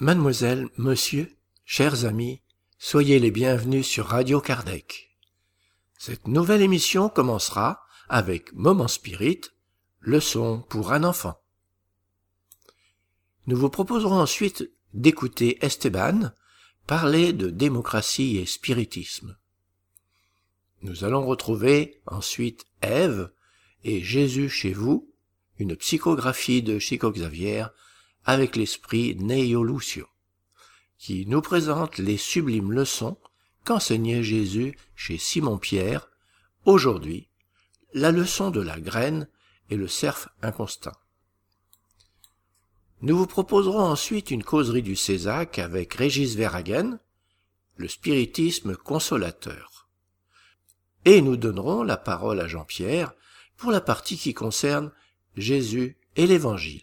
Mademoiselle, monsieur, chers amis, soyez les bienvenus sur Radio Kardec. Cette nouvelle émission commencera avec Moment Spirit, leçon pour un enfant. Nous vous proposerons ensuite d'écouter Esteban parler de démocratie et spiritisme. Nous allons retrouver ensuite Ève et Jésus chez vous, une psychographie de Chico Xavier avec l'esprit Neo Lucio, qui nous présente les sublimes leçons qu'enseignait Jésus chez Simon-Pierre, aujourd'hui, la leçon de la graine et le cerf inconstant. Nous vous proposerons ensuite une causerie du Césac avec Régis Verhagen, le spiritisme consolateur. Et nous donnerons la parole à Jean-Pierre pour la partie qui concerne Jésus et l'Évangile.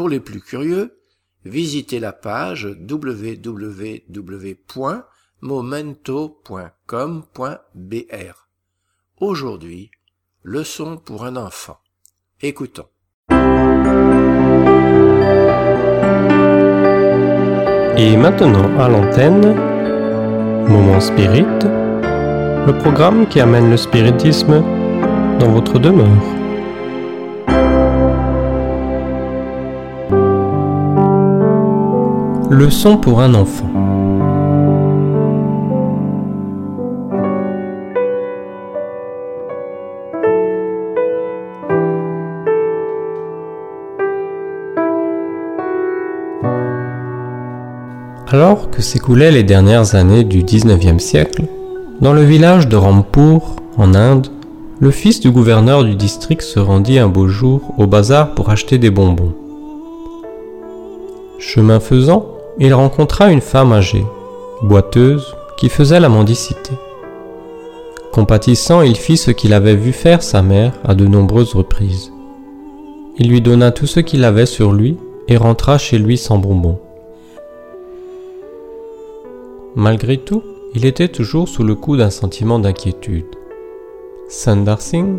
Pour les plus curieux, visitez la page www.momento.com.br. Aujourd'hui, leçon pour un enfant. Écoutons. Et maintenant à l'antenne, Moment Spirit, le programme qui amène le spiritisme dans votre demeure. Leçon pour un enfant. Alors que s'écoulaient les dernières années du XIXe siècle, dans le village de Rampur, en Inde, le fils du gouverneur du district se rendit un beau jour au bazar pour acheter des bonbons. Chemin faisant, il rencontra une femme âgée, boiteuse, qui faisait la mendicité. Compatissant, il fit ce qu'il avait vu faire sa mère à de nombreuses reprises. Il lui donna tout ce qu'il avait sur lui et rentra chez lui sans bonbons. Malgré tout, il était toujours sous le coup d'un sentiment d'inquiétude. Sundar Singh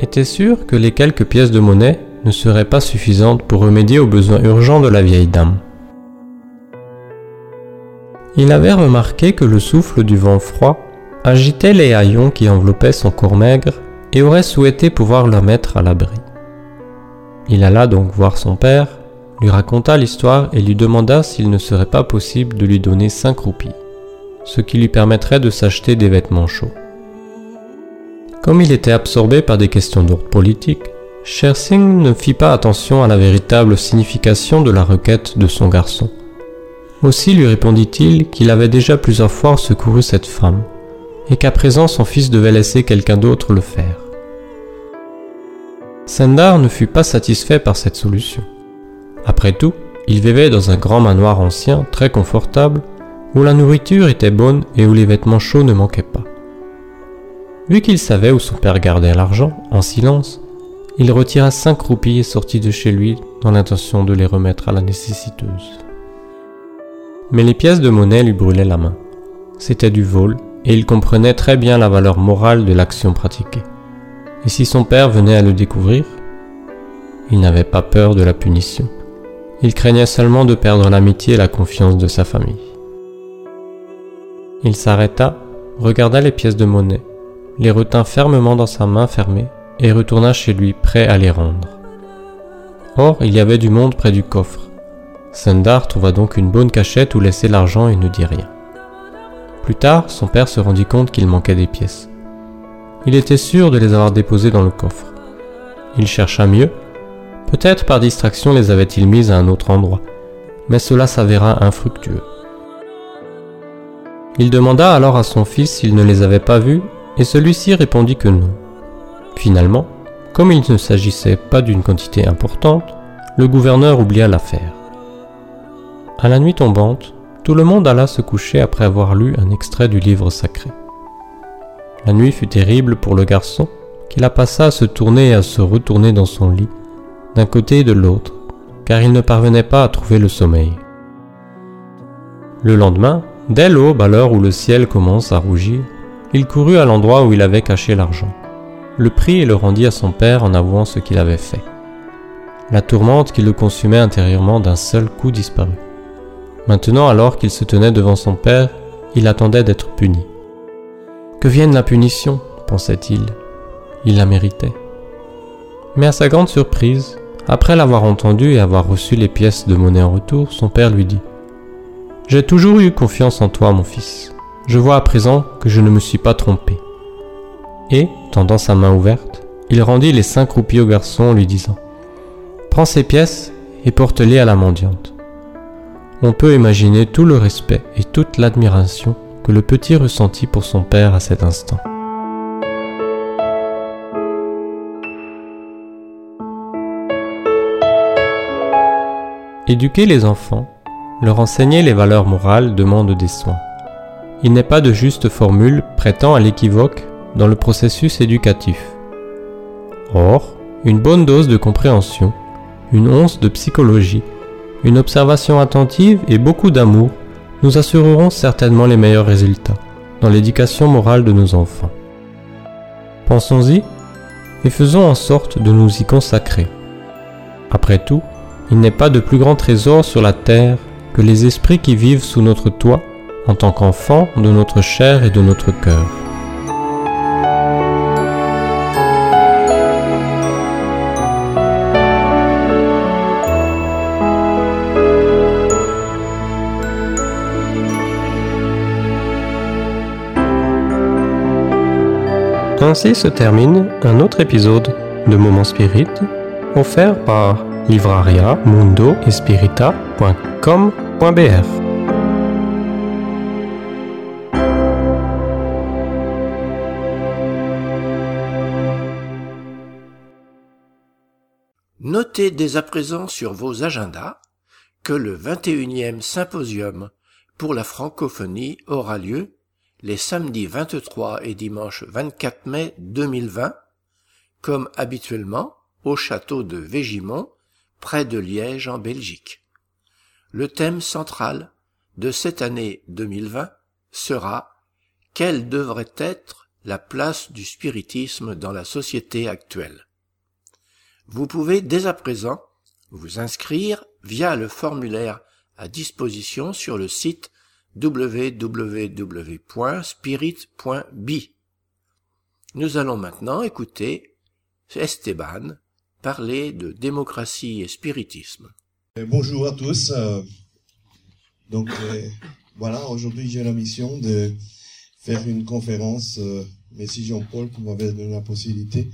était sûr que les quelques pièces de monnaie ne seraient pas suffisantes pour remédier aux besoins urgents de la vieille dame. Il avait remarqué que le souffle du vent froid agitait les haillons qui enveloppaient son corps maigre et aurait souhaité pouvoir le mettre à l'abri. Il alla donc voir son père, lui raconta l'histoire et lui demanda s'il ne serait pas possible de lui donner cinq roupies, ce qui lui permettrait de s'acheter des vêtements chauds. Comme il était absorbé par des questions d'ordre politique, Sher Singh ne fit pas attention à la véritable signification de la requête de son garçon. Aussi lui répondit-il qu'il avait déjà plusieurs fois secouru cette femme, et qu'à présent son fils devait laisser quelqu'un d'autre le faire. Sendar ne fut pas satisfait par cette solution. Après tout, il vivait dans un grand manoir ancien, très confortable, où la nourriture était bonne et où les vêtements chauds ne manquaient pas. Vu qu'il savait où son père gardait l'argent, en silence, il retira cinq roupies et sortit de chez lui dans l'intention de les remettre à la nécessiteuse. Mais les pièces de monnaie lui brûlaient la main. C'était du vol, et il comprenait très bien la valeur morale de l'action pratiquée. Et si son père venait à le découvrir, il n'avait pas peur de la punition. Il craignait seulement de perdre l'amitié et la confiance de sa famille. Il s'arrêta, regarda les pièces de monnaie, les retint fermement dans sa main fermée et retourna chez lui prêt à les rendre. Or, il y avait du monde près du coffre. Sundar trouva donc une bonne cachette où laisser l'argent et ne dit rien. Plus tard, son père se rendit compte qu'il manquait des pièces. il était sûr de les avoir déposées dans le coffre. Il chercha mieux. Peut-être par distraction les avait-il mises à un autre endroit, mais cela s'avéra infructueux. Il demanda alors à son fils s'il ne les avait pas vues, et celui-ci répondit que non. Finalement, comme il ne s'agissait pas d'une quantité importante, le gouverneur oublia l'affaire. À la nuit tombante, tout le monde alla se coucher après avoir lu un extrait du livre sacré. La nuit fut terrible pour le garçon, qui la passa à se tourner et à se retourner dans son lit, d'un côté et de l'autre, car il ne parvenait pas à trouver le sommeil. Le lendemain, dès l'aube, à l'heure où le ciel commence à rougir, il courut à l'endroit où il avait caché l'argent le prit et le rendit à son père en avouant ce qu'il avait fait. La tourmente qui le consumait intérieurement d'un seul coup disparut. Maintenant, alors qu'il se tenait devant son père, il attendait d'être puni. Que vienne la punition, pensait-il. Il la méritait. Mais à sa grande surprise, après l'avoir entendu et avoir reçu les pièces de monnaie en retour, son père lui dit J'ai toujours eu confiance en toi, mon fils. Je vois à présent que je ne me suis pas trompé. Et, tendant sa main ouverte, il rendit les cinq roupies au garçon en lui disant Prends ces pièces et porte-les à la mendiante. On peut imaginer tout le respect et toute l'admiration que le petit ressentit pour son père à cet instant. Éduquer les enfants, leur enseigner les valeurs morales demande des soins. Il n'est pas de juste formule prêtant à l'équivoque dans le processus éducatif. Or, une bonne dose de compréhension, une once de psychologie, une observation attentive et beaucoup d'amour nous assureront certainement les meilleurs résultats dans l'éducation morale de nos enfants. Pensons-y et faisons en sorte de nous y consacrer. Après tout, il n'est pas de plus grand trésor sur la terre que les esprits qui vivent sous notre toit en tant qu'enfants de notre chair et de notre cœur. Ainsi se termine un autre épisode de Moment Spirit offert par livraria mundo Notez dès à présent sur vos agendas que le 21e symposium pour la francophonie aura lieu les samedis 23 et dimanche 24 mai 2020, comme habituellement au château de Végimont, près de Liège en Belgique. Le thème central de cette année 2020 sera Quelle devrait être la place du spiritisme dans la société actuelle? Vous pouvez dès à présent vous inscrire via le formulaire à disposition sur le site www.spirit.bi. Nous allons maintenant écouter Esteban parler de démocratie et spiritisme. Euh, bonjour à tous. Euh, donc euh, voilà, aujourd'hui j'ai la mission de faire une conférence. Merci Jean-Paul pour m'avoir donné la possibilité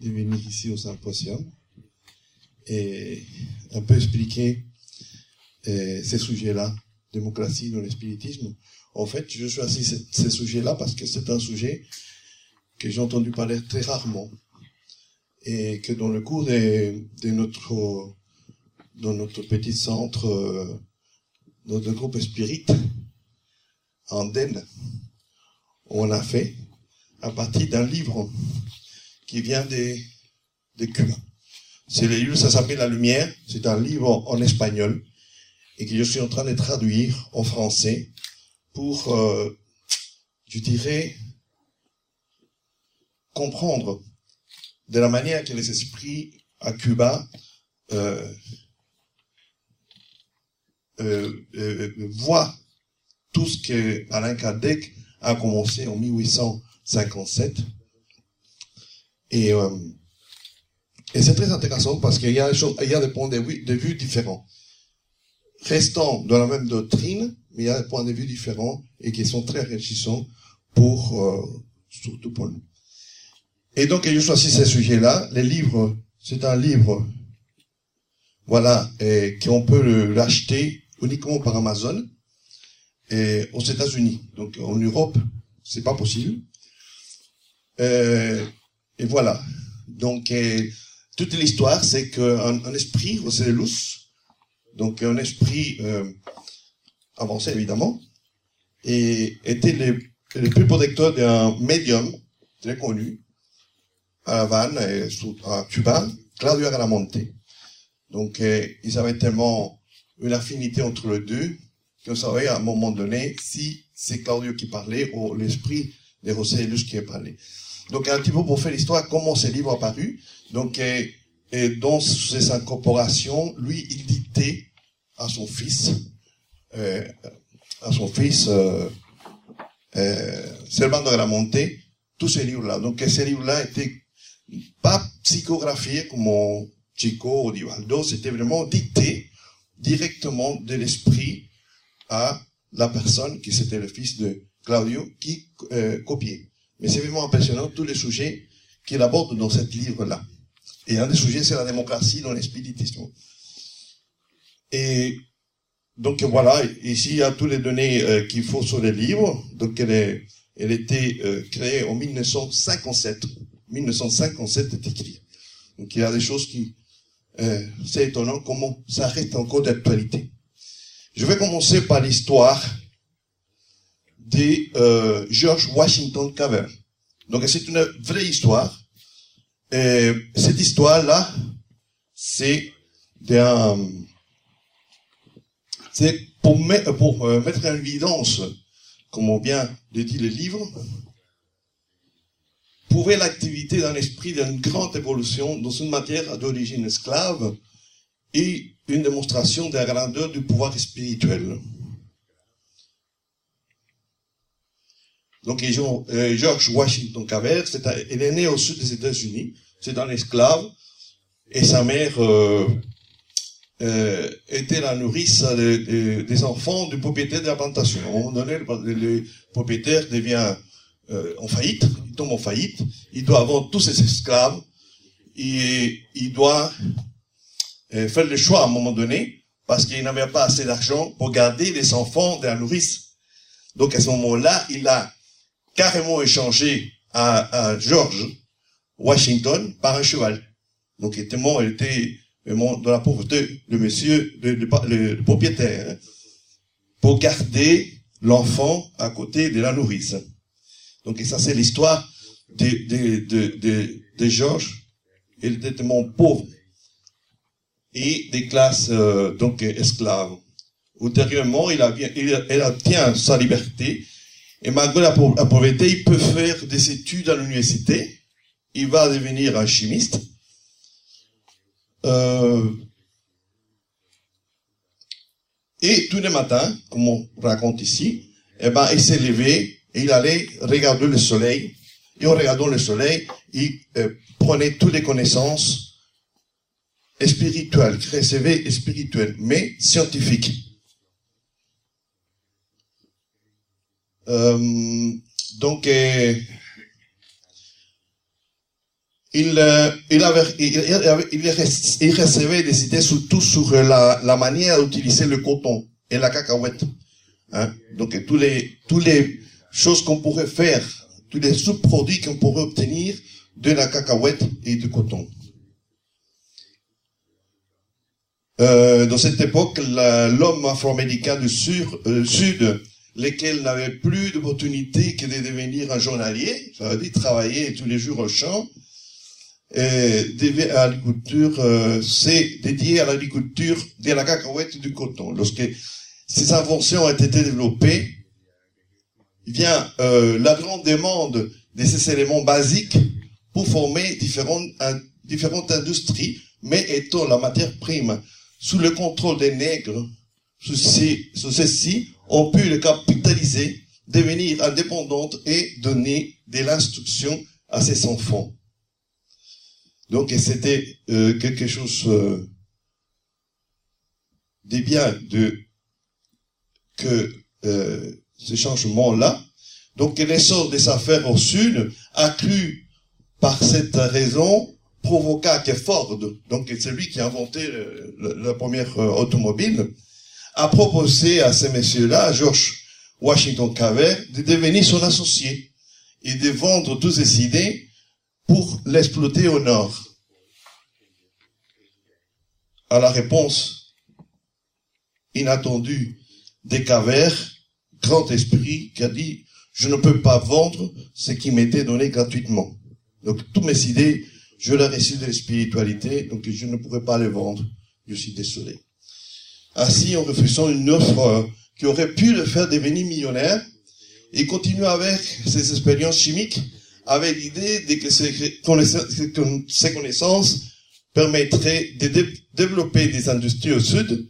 de venir ici au symposium et un peu expliquer ces sujets-là démocratie dans le spiritisme. En fait, je choisis ce, ce sujet-là parce que c'est un sujet que j'ai entendu parler très rarement et que dans le cours de, notre dans notre petit centre, euh, notre groupe spirit, en Den, on a fait à partir d'un livre qui vient de, de Cuba. C'est le livre, ça s'appelle La Lumière, c'est un livre en espagnol et que je suis en train de traduire en français pour, euh, je dirais, comprendre de la manière que les esprits à Cuba euh, euh, euh voient tout ce que Alain Kardec a commencé en 1857. Et, euh, et c'est très intéressant parce qu'il y a, il y a des points de vue, de vue différents restant dans la même doctrine, mais il y a des points de vue différents et qui sont très enrichissants pour, euh, surtout pour nous. Et donc, j'ai choisi ce sujet-là. Les livres, c'est un livre, voilà, et qu'on peut l'acheter uniquement par Amazon et aux États-Unis. Donc, en Europe, c'est pas possible. Euh, et voilà. Donc, toute l'histoire, c'est qu'un un esprit, Ocellus, donc un esprit euh, avancé évidemment, et était le, le plus protecteur d'un médium très connu à Havane et à Cuba, Claudio Agramonte. Donc euh, ils avaient tellement une affinité entre les deux qu'on savait à un moment donné si c'est Claudio qui parlait ou l'esprit de Rosellus qui parlait. Donc un petit peu pour faire l'histoire, comment ce livre a paru. Donc euh, et dans ses incorporations, lui, il dictait à son fils, euh, à son fils, euh, euh, Servando de la Montée, tous ces livres-là. Donc ces livres-là étaient pas psychographiés comme Chico ou Divaldo, c'était vraiment dicté directement de l'esprit à la personne qui c'était le fils de Claudio qui euh, copiait. Mais c'est vraiment impressionnant tous les sujets qu'il aborde dans ce livre-là. Et un des sujets, c'est la démocratie dans l'espiritisme. Et donc voilà, ici il y a toutes les données euh, qu'il faut sur le livre. Donc elle, est, elle était euh, créée en 1957. 1957 est écrit. Donc il y a des choses qui, euh, c'est étonnant comment ça reste encore d'actualité. Je vais commencer par l'histoire de George Washington Carver. Donc c'est une vraie histoire et cette histoire-là, c'est pour, euh, mettre en évidence, comme on vient de dire le livre, prouver l'activité d'un esprit d'une grande évolution dans une matière d'origine esclave et une démonstration de la grandeur du pouvoir spirituel. Donc, euh, George Washington Carver, il est né au sud des États-Unis c'est un esclave, et sa mère euh, euh, était la nourrice des enfants du propriétaire de la plantation. À un moment donné, le, propriétaire devient euh, en faillite, il tombe en faillite, il doit avoir tous ses esclaves, et il doit faire le choix à un moment donné, parce qu'il n'avait pas assez d'argent pour garder les enfants de la nourrice. Donc à ce moment-là, il a carrément échangé à, à Georges Washington par un cheval. Donc, il était mort, il était dans la pauvreté, le monsieur, le, propriétaire, hein, pour garder l'enfant à côté de la nourrice. Donc, ça, c'est l'histoire de, de, de, de, de. Il était tellement pauvre et des classes euh, donc esclaves. Ultérieurement, il, a, il, il obtient sa liberté et malgré la pauvreté, il peut faire des études à l'université il va devenir un chimiste. Euh, et tous les matins, comme on raconte ici, eh ben, il s'est levé et il allait regarder le soleil. Et en regardant le soleil, il euh, prenait toutes les connaissances spirituelles, recevait spirituelles, mais scientifiques. Donc, euh, il, euh, il, avait, il, il, recevait des idées surtout sur la, manière d'utiliser le coton et la cacahuète. Hein? Donc tous les tous les choses qu'on pourrait faire, tous les sous-produits qu'on pourrait obtenir de la cacahuète et du coton. Euh, dans cette époque, l'homme afro-américain du euh, sud lesquels n'avaient plus d'opportunité que de devenir un journalier, ça veut dire travailler tous les jours au champ, à l'agriculture, euh, c'est dédié à l'agriculture de la cacahuète et du coton. Lorsque ces inventions ont été développées, il vient euh, la grande demande de ces éléments basiques pour former différentes, industries, mais étant la matière prime? Sous le contrôle des nègres, ceux-ci ont pu le capitaliser, devenir indépendantes et donner de l'instruction à ses enfants. Donc c'était euh, quelque chose euh, de bien de que euh, ce changement-là. Donc l'essor des affaires au sud a cru par cette raison, provoqua que Ford, donc c'est lui qui a inventé la première euh, automobile, a proposé à ces messieurs-là, George Washington Carver, de devenir son associé et de vendre toutes ses idées pour l'exploiter au nord. À la réponse inattendue des Carver, grand esprit, qui a dit, je ne peux pas vendre ce qui m'était donné gratuitement. Donc, toutes mes idées, je les reçu de la spiritualité, donc je ne pourrais pas les vendre. Je suis désolé. Ainsi, en refusant une offre euh, qui aurait pu le faire devenir millionnaire, il continue avec ses expériences chimiques, avec l'idée de que ses connaissances permettraient de développer des industries au sud,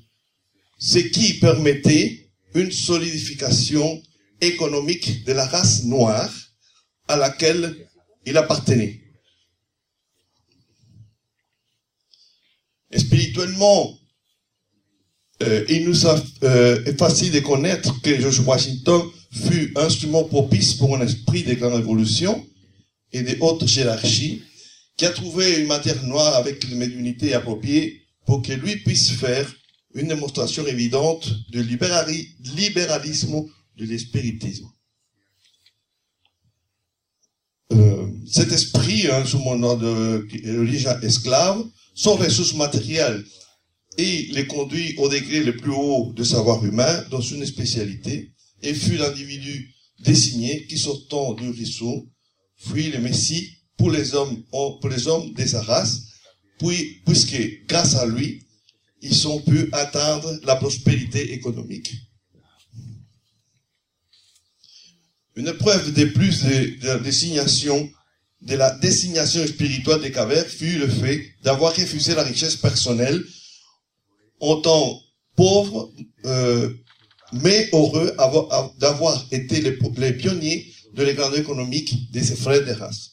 ce qui permettait une solidification économique de la race noire à laquelle il appartenait. spirituellement, euh, il nous a, euh, est facile de connaître que George Washington fut instrument propice pour un esprit de grande révolution et de haute hiérarchie qui a trouvé une matière noire avec une médiumnité appropriée pour que lui puisse faire une démonstration évidente du libéralisme de l'espiritisme. Euh, cet esprit, hein, sous mon nom de religion esclave, sont ressources matérielles et les conduit au degré le plus haut de savoir humain dans une spécialité et fut l'individu désigné qui sortant du ruisseau fuit le Messie pour les hommes, pour les hommes de sa race, puis, puisque grâce à lui, ils ont pu atteindre la prospérité économique. Une preuve de plus de, la désignation, de la désignation spirituelle des Cavers fut le fait d'avoir refusé la richesse personnelle en tant pauvre, euh, mais heureux d'avoir été les, pionniers de l'économie économique de ses frères de race.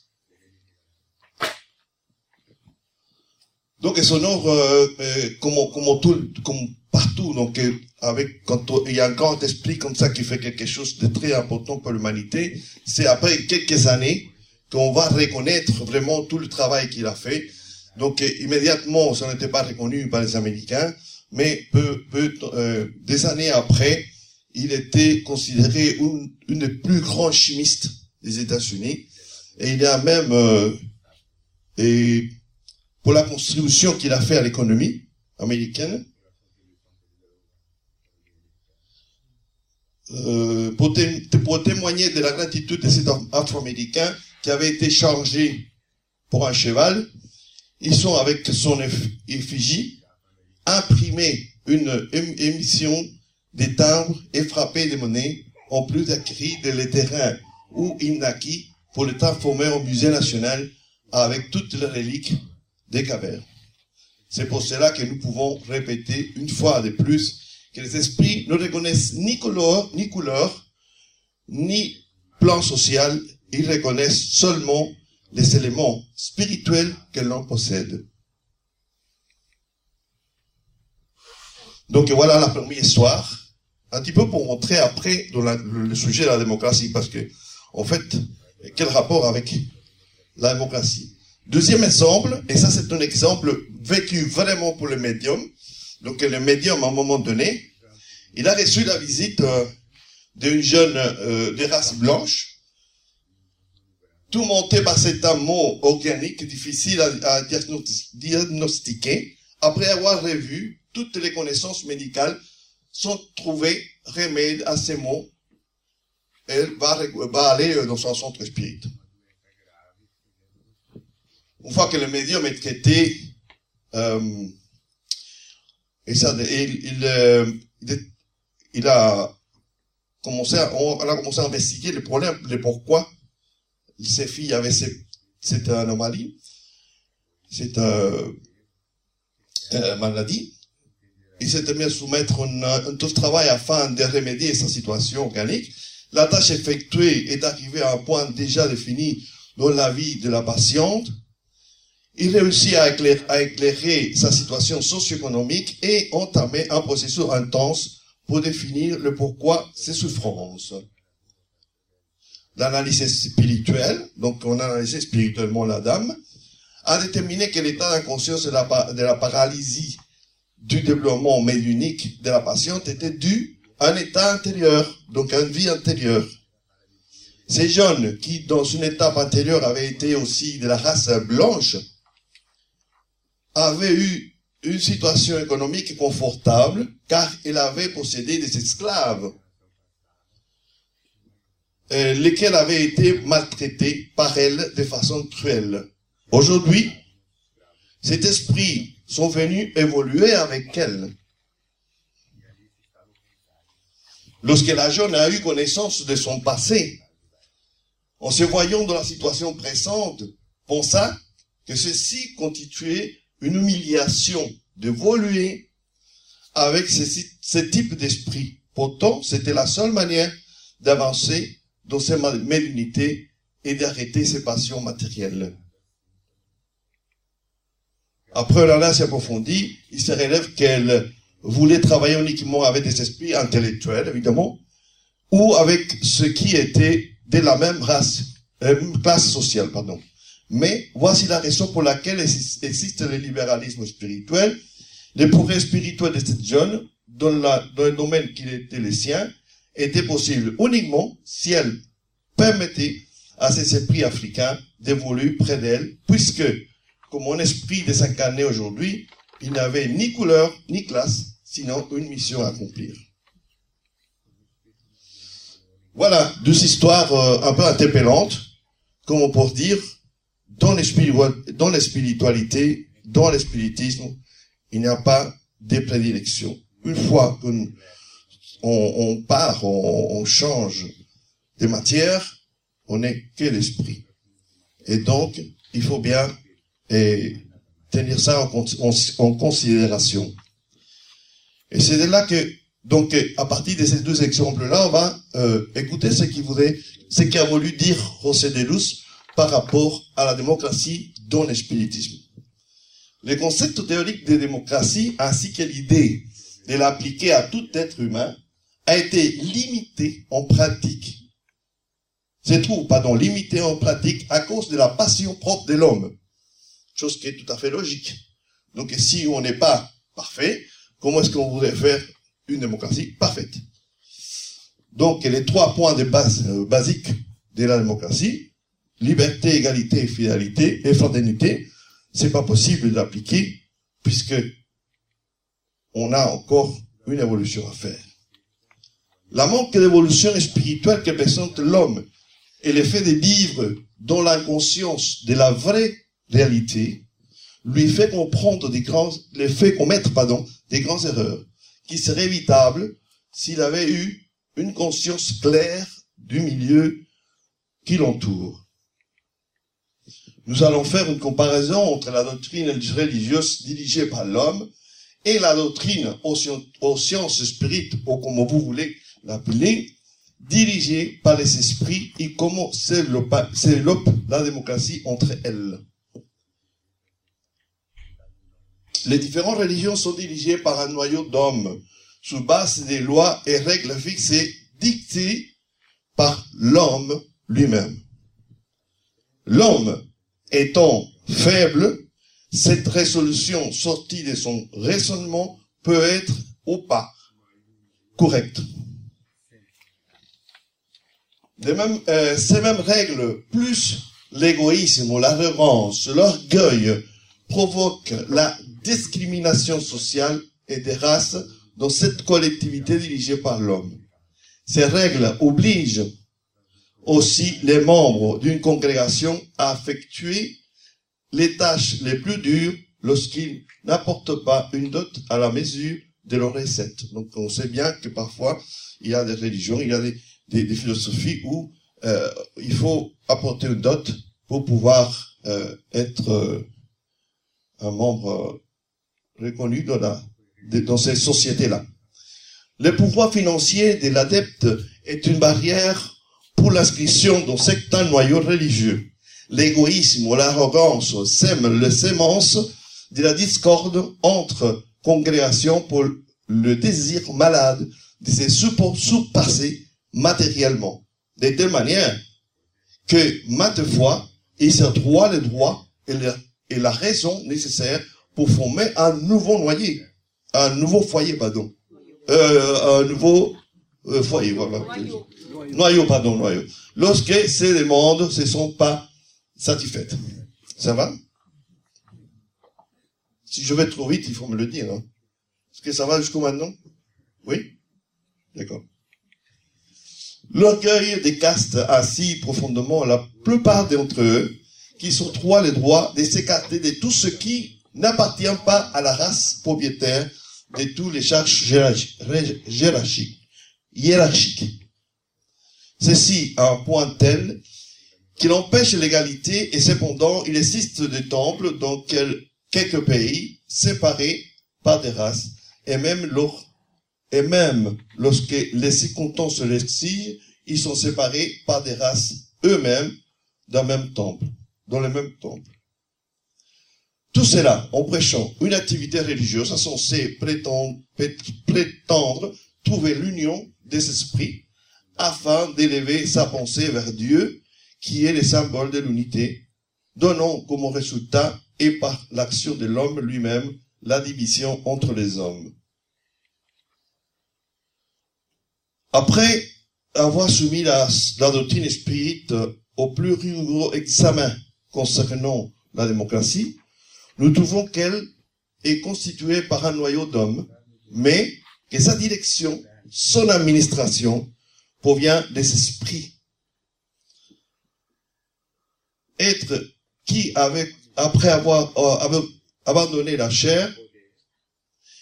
Donc, ils honorent, euh, euh, comme, comme, tout, comme partout, donc, avec, quand il y a un grand esprit comme ça qui fait quelque chose de très important pour l'humanité, c'est après quelques années qu'on va reconnaître vraiment tout le travail qu'il a fait. Donc, immédiatement, ça n'était pas reconnu par les Américains, mais peu, peu, des années après, il était considéré une, des plus grands chimistes des États-Unis. Et il a même, et pour la contribution qu'il a fait à l'économie américaine. Euh, pour, témoigner de la gratitude de cet afro-américain qui avait été chargé pour un cheval, ils sont avec son effigie imprimé une émission des timbres et frappé des monnaies, en plus d'acquérir des terrains ou inacquis pour le transformer au musée national avec toutes les reliques des cavernes. C'est pour cela que nous pouvons répéter une fois de plus que les esprits ne reconnaissent ni couleur, ni couleur, ni plan social, ils reconnaissent seulement les éléments spirituels que l'on possède. Donc voilà la première histoire, un petit peu pour montrer après dans le sujet de la démocratie, parce que en fait, quel rapport avec la démocratie? Deuxième exemple, et ça c'est un exemple vécu vraiment pour le médium. Donc le médium, à un moment donné, il a reçu la visite euh, d'une jeune euh, de race blanche, tout monté par cet amour organique difficile à, diagnostiquer, après avoir revu toutes les connaissances médicales, sont trouvées remèdes à ces mots. Elle va, aller euh, dans son centre spirituel. Une fois que le médium est traité, euh, euh, il, a commencé, à, on, a commencé à investiguer le problème, le pourquoi ces filles avaient cette, anomalie, cette maladie. Il s'était mis à soumettre un, un tout travail afin de remédier sa situation organique. La tâche effectuée est arrivée à un point déjà défini dans la vie de la patiente il réussit à éclairer, sa situation socio-économique et entamer un processus intense pour définir le pourquoi ses souffrances. l'analyse spirituelle, donc on a analysé spirituellement la dame, a déterminé que l'état d'inconscience de la paralysie du développement médiunique de la patiente était dû à un état intérieur, donc à une vie intérieure. Ces jeunes qui, dans une étape antérieure, avaient été aussi de la race blanche, avaient eu une situation économique confortable car ils avaient possédé des esclaves euh, lesquels avaient été maltraités par elles de façon cruelle. Aujourd'hui, cet esprit sont venus évoluer avec elle. Lorsque la jeune a eu connaissance de son passé, en se voyant dans la situation présente, pensa que ceci constituait une humiliation d'évoluer avec ce, type d'esprit. Pourtant, c'était la seule manière d'avancer dans ses médunités et d'arrêter ses passions matérielles. Après l'analyse approfondie, il se relève qu'elle voulait travailler uniquement avec des esprits intellectuels, évidemment, ou avec ceux qui étaient de la même race, euh, classe sociale, pardon. Mais voici la raison pour laquelle existe le libéralisme spirituel. Les progrès spirituels de cette jeune, dans, dans le domaine qui était le sien, était possible uniquement si elle permettait à ces esprits africains d'évoluer près d'elle, puisque, comme mon esprit désincarné aujourd'hui, il n'avait ni couleur ni classe, sinon une mission à accomplir. Voilà deux histoires euh, un peu interpellantes, comme on peut dire, dans les, dans les spiritualités, dans le spiritisme, il n'y a pas de prédilection. Une fois qu'on on, part, on, change de matière, on n'est que l'esprit. Et donc, il faut bien et, tenir ça en, considération. Et c'est de là que, donc, à partir de ces deux exemples-là, on va euh, écouter ce qui voudrait, ce qu'a voulu dire José de Luz par rapport à la démocratie dans le spiritisme. Le concept théorique de démocratie ainsi que l'idée de l'appliquer à tout être humain a été limité en pratique. C'est tout, pardon, limité en pratique à cause de la passion propre de l'homme. Chose qui est tout à fait logique. Donc si on n'est pas parfait, comment est-ce qu'on voudrait faire une démocratie parfaite? Donc les trois points de base euh, basiques de la démocratie, liberté, égalité, fidélité et fraternité, c'est pas possible d'appliquer puisque on a encore une évolution à faire. La manque d'évolution spirituelle que présente l'homme et l'effet de vivre dans l'inconscience de la vraie réalité lui fait comprendre des grands, les fait commettre, pardon, des grandes erreurs qui seraient évitables s'il avait eu une conscience claire du milieu qui l'entoure. Nous allons faire une comparaison entre la doctrine religieuse dirigée par l'homme et la doctrine aux, sciences spirites, ou comme vous voulez l'appeler, dirigée par les esprits et comment s'élope la démocratie entre elles. Les différentes religions sont dirigées par un noyau d'hommes, sous base des lois et règles fixées, dictées par l'homme lui-même. L'homme étant faible, cette résolution sortie de son raisonnement peut être ou pas correcte. Euh, ces mêmes règles, plus l'égoïsme, l'arrogance, l'orgueil, provoquent la discrimination sociale et des races dans cette collectivité dirigée par l'homme. Ces règles obligent aussi les membres d'une congrégation à effectuer les tâches les plus dures lorsqu'ils n'apportent pas une dot à la mesure de leur recette. Donc on sait bien que parfois il y a des religions, il y a des, des, philosophies où euh, il faut apporter une dot pour pouvoir euh, être euh, un membre reconnu dans, la, ces sociétés-là. Le pouvoir financier de l'adepte est une barrière pour l'inscription dans certains noyaux religieux. L'égoïsme ou l'arrogance sèment les semences de la discorde entre congrégations pour le désir malade de se surpasser matériellement. De telle manière que maintes fois, il se droit le droit et, et la raison nécessaire pour former un nouveau noyer, un nouveau foyer, pardon, euh, un nouveau euh, foyer, voilà. Noyau. pardon, noyau. Lorsque ces demandes ne sont pas satisfaites. Ça va? Si je vais trop vite, il faut me le dire. Hein. Est-ce que ça va jusqu'au maintenant? Oui? D'accord. L'orgueil des castes assis profondément la plupart d'entre eux qui sont trois les droits de s'écarter de tout ce qui n'appartient pas à la race propriétaire de tous les charges hiérarchiques. hiérarchiques. Ceci à un point tel qu'il empêche l'égalité et cependant il existe des temples dans quelques pays séparés par des races et même lors et même lorsque les circonstances l'exigent, ils sont séparés par des races eux-mêmes d'un même temple, dans le même temple. Tout cela en prêchant une activité religieuse censée prétendre, prétendre trouver l'union des esprits afin d'élever sa pensée vers Dieu, qui est le symbole de l'unité, donnant comme résultat et par l'action de l'homme lui-même la division entre les hommes. Après avoir soumis la, doctrine spirite au plus rigoureux examen concernant la démocratie, nous trouvons qu'elle est constituée par un noyau d'hommes, mais que sa direction, son administration, provient des esprits. Être qui, après avoir euh, abandonné la chair,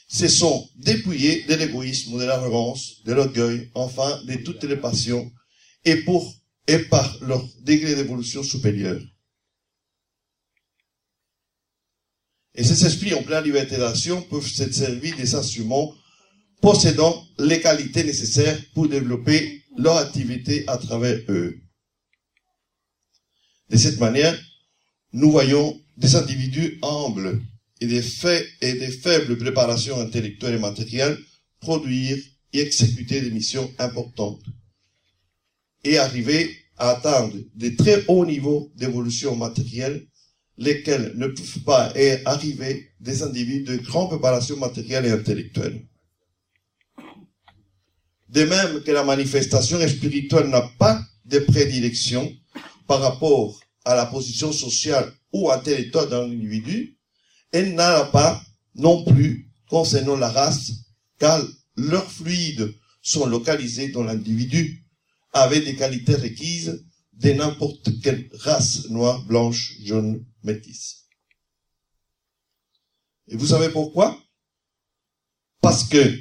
se sont dépouillés de l'égoïsme, de l'arrogance, de l'orgueil, enfin de toutes les passions, et pour et par leur degré d'évolution supérieur. Et ces esprits en pleine liberté d'action peuvent se servir des instruments possédant les qualités nécessaires pour développer leur activité à travers eux. De cette manière, nous voyons des individus humbles et des faits et des faibles préparations intellectuelles et matérielles produire et exécuter des missions importantes et arriver à atteindre des très hauts niveaux d'évolution matérielle, lesquels ne peuvent pas arriver des individus de grande préparation matérielle et intellectuelle. De même que la manifestation spirituelle n'a pas de prédilection par rapport à la position sociale ou intellectuelle d'un individu, elle n'a pas non plus concernant la race, car leurs fluides sont localisés dans l'individu avec des qualités requises de n'importe quelle race noire, blanche, jaune, Et vous savez pourquoi? Parce que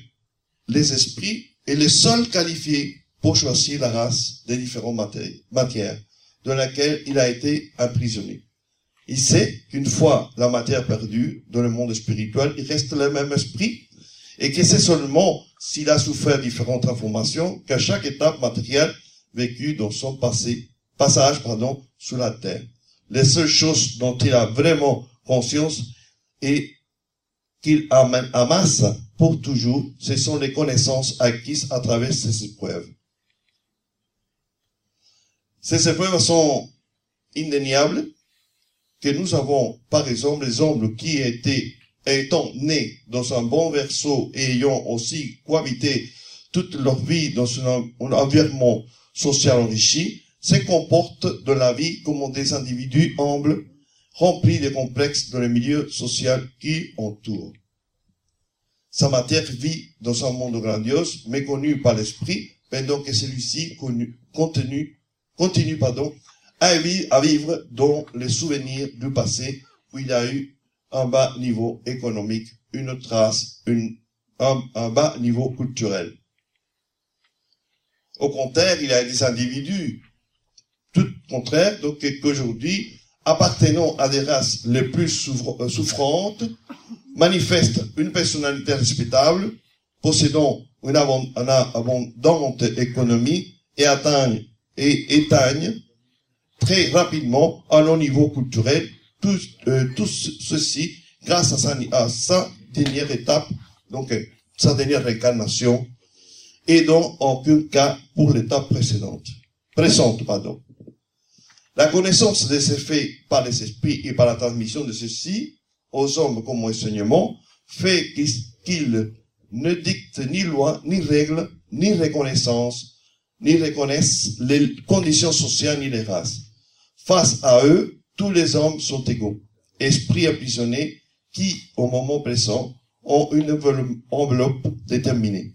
les esprits est les seuls qualifiés pour choisir la race des différentes matières dans laquelle il a été emprisonné. Il sait qu'une fois la matière perdue dans le monde spirituel, il reste le même esprit et que c'est seulement s'il a souffert différentes informations qu'à chaque étape matérielle vécue dans son passé, passage, pardon, sous la terre. Les seules choses dont il a vraiment conscience et qu'il amasse pour toujours, ce sont les connaissances acquises à travers ces épreuves. Ces épreuves sont indéniables que nous avons, par exemple, les hommes qui étaient, étant nés dans un bon verso et ayant aussi cohabité toute leur vie dans un, environnement social enrichi, se comportent dans la vie comme des individus humbles, remplis de complexes dans le milieu social qui entoure. Sa matière vit dans un monde grandiose, méconnu par l'esprit, pendant que celui-ci continue, continue pardon, à vivre dans les souvenirs du passé où il a eu un bas niveau économique, une trace, une, un, bas niveau culturel. Au contraire, il y a des individus, tout contraire, donc qu'aujourd'hui, appartenant à des races les plus euh, souffrantes, manifestent une personnalité respectable, possédant une abondante économie et atteignent et éteignent très rapidement à leur niveau culturel, tout, euh, ceci grâce à sa, à sa, dernière étape, donc euh, sa dernière réincarnation, et dans aucun cas pour l'étape précédente, présente, pardon. La connaissance de ces faits par les esprits et par la transmission de ceux-ci aux hommes comme enseignement fait qu'ils ne dictent ni loi, ni règles, ni reconnaissance, ni reconnaissent les conditions sociales ni les races. Face à eux, tous les hommes sont égaux, esprits emprisonnés qui, au moment présent, ont une enveloppe déterminée.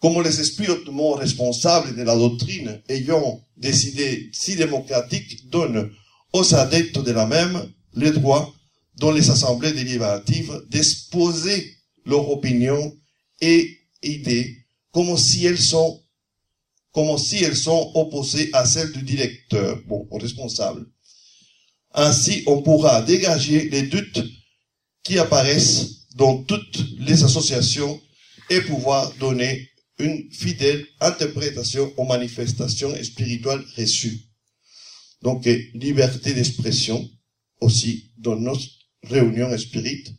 Comme les esprits hautement responsables de la doctrine ayant décidé si démocratique donnent aux adeptes de la même le droit dans les assemblées délibératives d'exposer leur opinion et idées comme si elles sont comme si elles sont opposées à celles du directeur, bon, responsable. Ainsi, on pourra dégager les doutes qui apparaissent dans toutes les associations et pouvoir donner une fidèle interprétation aux manifestations spirituelles reçues. Donc, liberté d'expression aussi dans nos réunions spirites,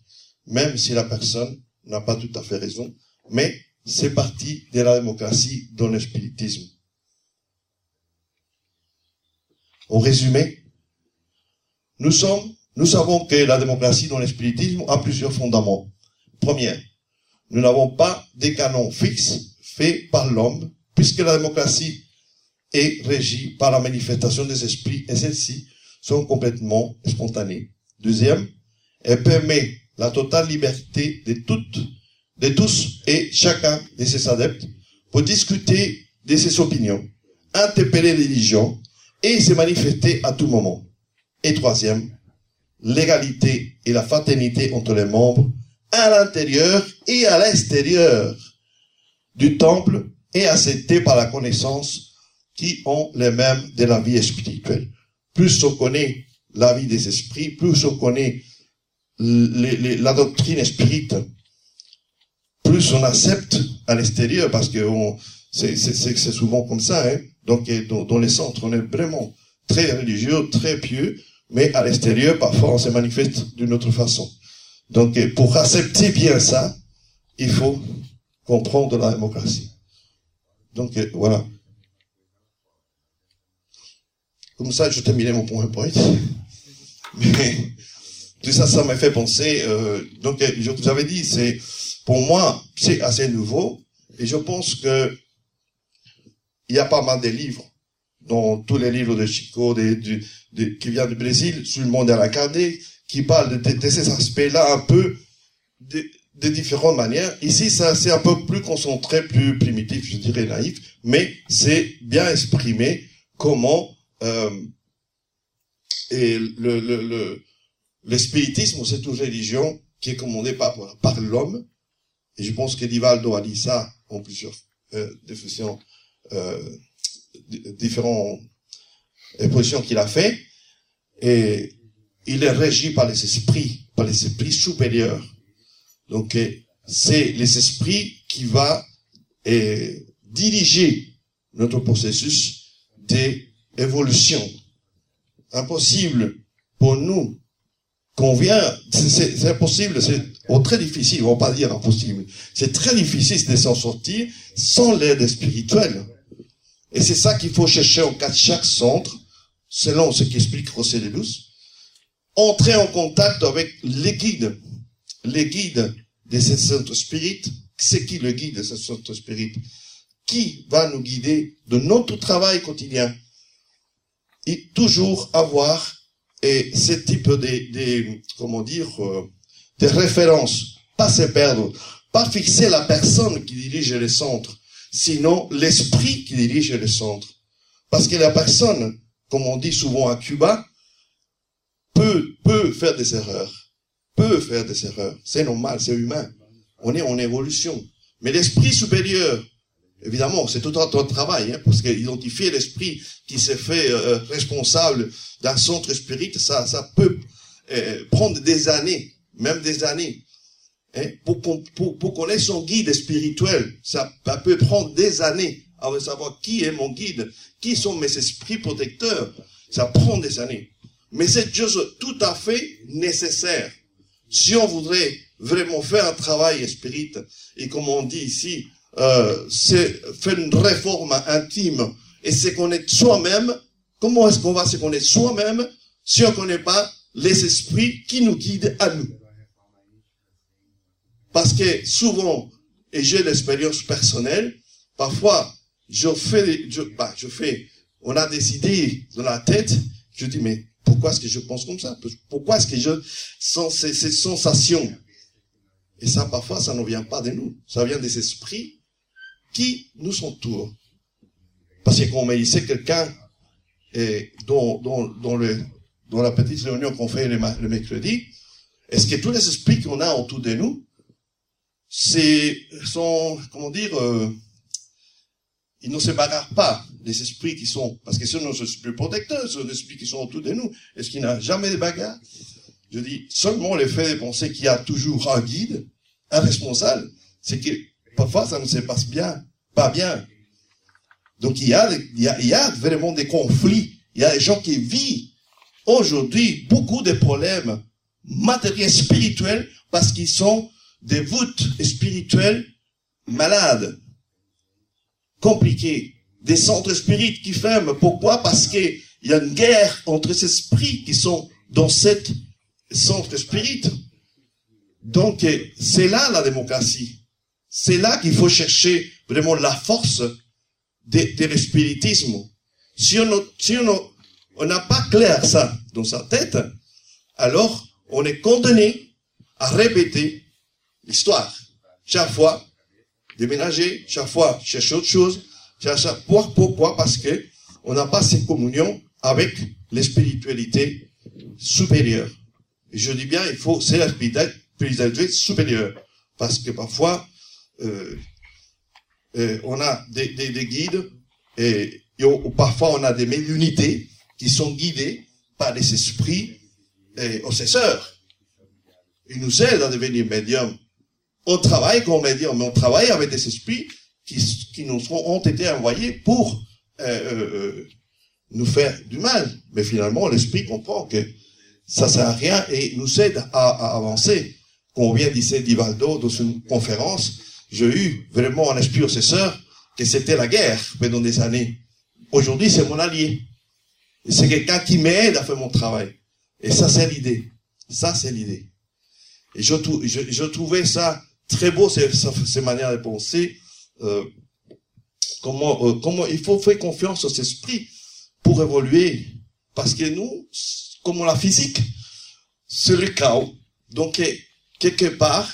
même si la personne n'a pas tout à fait raison, mais c'est partie de la démocratie dans le spiritisme. Résumé, nous sommes, nous savons que la démocratie dans le spiritisme a plusieurs fondements. Premier, nous n'avons pas des canons fixes par l'homme, puisque la démocratie est régie par la manifestation des esprits et celles-ci sont complètement spontanées. Deuxième, elle permet la totale liberté de toutes, de tous et chacun de ses adeptes pour discuter de ses opinions, interpeller les religions et se manifester à tout moment. Et troisième, l'égalité et la fraternité entre les membres à l'intérieur et à l'extérieur du temple et accepté par la connaissance qui ont les mêmes de la vie spirituelle. Plus on connaît la vie des esprits, plus on connaît la doctrine spirite, plus on accepte à l'extérieur, parce que c'est souvent comme ça. Hein. Donc dans, dans les centres, on est vraiment très religieux, très pieux, mais à l'extérieur, parfois, on se manifeste d'une autre façon. Donc pour accepter bien ça, il faut comprendre la démocratie. Donc voilà. Comme ça, je terminais mon point point. Mais tout ça, ça m'a fait penser. Euh, donc, je vous avais dit, c'est pour moi, c'est assez nouveau, et je pense que il y a pas mal de livres, dont tous les livres de Chico, de, de, qui viennent du Brésil, sur le monde à la qui parlent de, ces aspects-là un peu de, différentes manières. Ici, ça c'est un peu plus concentré, plus primitif, je dirais naïf, mais c'est bien exprimé comment euh, et le, le, le, le spiritisme, c'est une religion qui est commandée par, par l'homme. Et je pense que Divaldo a dit ça en plusieurs euh, définitions, euh, différentes positions qu'il a fait. Et il est régi par les esprits, par les esprits supérieurs. Donc, euh, c'est les esprits qui va euh, diriger notre processus d'évolution. Impossible pour nous qu'on vient, c'est impossible, c'est très difficile, on va pas dire impossible, c'est très difficile de s'en sortir sans l'aide spirituelle. Et c'est ça qu'il faut chercher en cas de chaque centre, selon ce qu'explique José de entrer en contact avec les guides, les guides de ce centre spirit, c'est qui le guide de ce centre spirit Qui va nous guider de notre travail quotidien? Et toujours avoir et ce type de, comment dire, euh, de références, pas se perdre, pas fixer la personne qui dirige le centre, sinon l'esprit qui dirige le centre. Parce que la personne, comme on dit souvent à Cuba, peut, peut faire des erreurs, peut faire des erreurs. C'est normal, c'est humain. On est en évolution. Mais l'esprit supérieur, Évidemment, c'est tout un travail, hein, parce qu'identifier l'esprit qui s'est fait euh, responsable d'un centre spirit, ça, ça peut euh, prendre des années, même des années. Hein, pour, pour, pour, connaître son guide spirituel, ça, peut prendre des années avant de savoir qui est mon guide, qui sont mes esprits protecteurs. Ça prend des années. Mais c'est chose tout à fait nécessaire. Si on voudrait vraiment faire un travail spirit, et comme on dit ici, euh, c'est faire une réforme intime et se connaître soi-même Comment est-ce qu'on va se connaître soi-même si on ne connaît pas les esprits qui nous guident à nous? Parce que souvent, et j'ai l'expérience personnelle, parfois, je fais, je, bah, je fais, on a des idées dans la tête, je dis, mais pourquoi est-ce que je pense comme ça? Pourquoi est-ce que je sens ces, sensations? Et ça, parfois, ça ne vient pas de nous. Ça vient des esprits qui nous entourent. Parce que quand on me disait quelqu'un dont, dont, la petite réunion qu'on fait le, mercredi, est-ce que tous les esprits qu'on a autour de nous, sont, comment dire, euh, ils ne se bagarrent pas, les esprits qui sont, parce que ce sont nos esprits protecteurs, ce sont les esprits qui sont autour de nous. Est-ce qu'il n'y a jamais de bagarre? Je dis, seulement le fait de penser qu'il y a toujours un guide, un responsable, c'est que parfois ça ne se passe bien, pas bien. Donc il y a, il il y a vraiment des conflits. Il y a des gens qui vivent aujourd'hui beaucoup de problèmes matériels, spirituels, parce qu'ils sont des voûtes spirituelles malades, compliquées, des centres spirites qui ferment. Pourquoi? Parce qu'il y a une guerre entre ces esprits qui sont dans cette centre spirit. Donc c'est là la démocratie. C'est là qu'il faut chercher vraiment la force de, l'espiritisme. Si on n'a pas clair ça dans sa tête, alors on est condamné à répéter l'histoire. Chaque fois, déménager, chaque fois, chercher autre chose. Pourquoi? Parce que on n'a pas cette communion avec les spiritualités supérieures. Je dis bien, il faut, c'est la spiritualité supérieure. Parce que parfois, euh, euh, on a des, des, des guides et, et, ou parfois on a des médiunités qui sont guidées par des esprits et obsesseurs. Ils nous aident à devenir médiums. On travaille comme médium, mais on travaille avec des esprits qui, nous ont été envoyés pour euh, euh, nous faire du mal. Mais finalement, l'esprit comprend que ça sert à rien et nous aide à, à avancer. Comme vient disait Divaldo dans une conférence, j'ai eu vraiment un esprit obsesseur que c'était la guerre pendant des années. Aujourd'hui, c'est mon allié. C'est quelqu'un qui m'aide à faire mon travail. Et ça, c'est l'idée. Ça, c'est l'idée. Et je, trouvais ça très beau, ces manières de penser. Euh, comment, euh, comment il faut faire confiance aux esprits pour évoluer. Parce que nous, comme la physique, c'est le chaos. Donc, quelque part,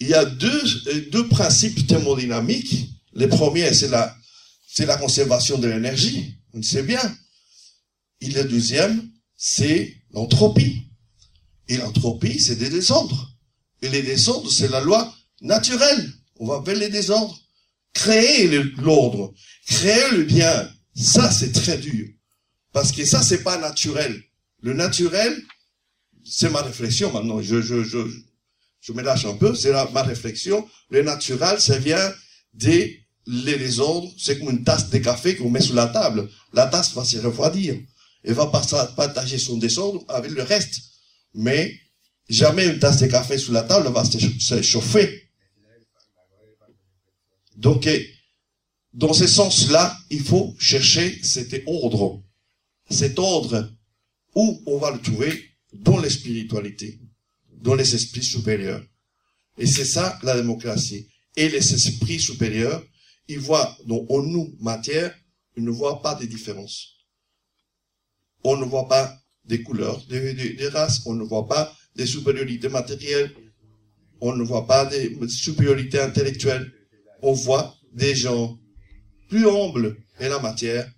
il y a deux, deux principes thermodynamiques. Le premier, c'est la, c'est la conservation de l'énergie. On sait bien. Et le deuxième, c'est l'entropie. Et l'entropie, c'est des désordres. Et les désordres, c'est la loi naturelle. On va vers les désordres. Créer l'ordre, créer le bien, ça c'est très dur. Parce que ça, c'est pas naturel. Le naturel, c'est ma réflexion maintenant. Je, je, je, je me lâche un peu, c'est ma réflexion. Le naturel, ça vient des les désordres. C'est comme une tasse de café qu'on met sur la table. La tasse va se refroidir. Elle va partager son désordre avec le reste. Mais jamais une tasse de café sur la table va se chauffer. Donc, dans ce sens-là, il faut chercher cet ordre. Cet ordre où on va le trouver dans les spiritualités, dans les esprits supérieurs. Et c'est ça la démocratie. Et les esprits supérieurs, ils voient donc en nous matière, ils ne voient pas de différence. On ne voit pas des couleurs, des, des, des races, on ne voit pas des supériorités matérielles, on ne voit pas des supériorités intellectuelles. On voit des gens plus humbles et la matière,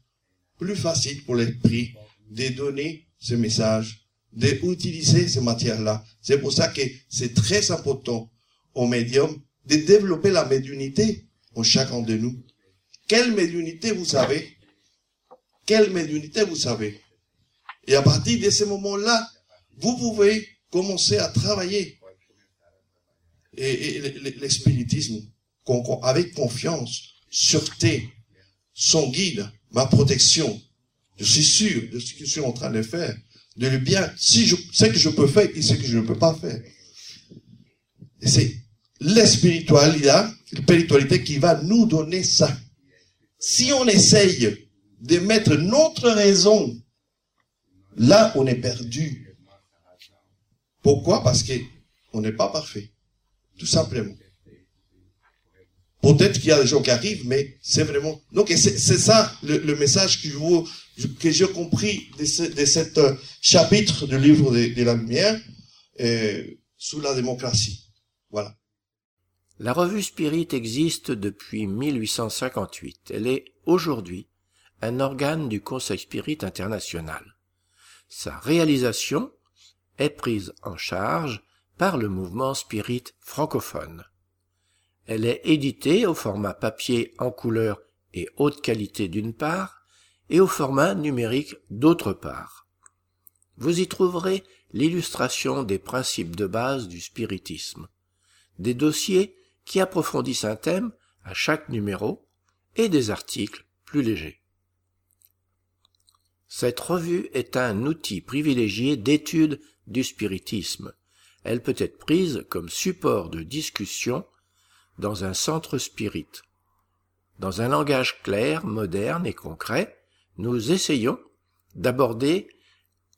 plus facile pour l'esprit de donner ce message, d'utiliser ces matières-là. C'est pour ça que c'est très important au médium de développer la médiunité en chacun de nous. Quelle médiunité vous avez Quelle médiunité vous savez? Et à partir de ce moment-là, vous pouvez commencer à travailler. Et, avec confiance, sûreté, son guide, ma protection. Je suis sûr de ce que je suis en train de faire, de le bien, si je, ce que je peux faire et ce que je ne peux pas faire. Et c'est la spiritualité qui va nous donner ça. Si on essaye de mettre notre raison là on est perdu. Pourquoi? Parce que on n'est pas parfait, tout simplement. Peut-être qu'il y a des gens qui arrivent, mais c'est vraiment. Donc c'est ça le, message que que j'ai compris de, ce, de cet euh, chapitre du livre de, la lumière euh, sous la démocratie. Voilà. La revue Spirit existe depuis 1858. Elle est aujourd'hui un organe du Conseil Spirit international. Sa réalisation est prise en charge par le mouvement Spirit francophone. Elle est éditée au format papier en couleur et haute qualité d'une part, et au format numérique d'autre part. Vous y trouverez l'illustration des principes de base du spiritisme, des dossiers qui approfondissent un thème à chaque numéro et des articles plus légers. Cette revue est un outil privilégié d'étude du spiritisme. Elle peut être prise comme support de discussion dans un centre spirit. Dans un langage clair, moderne et concret, nous essayons d'aborder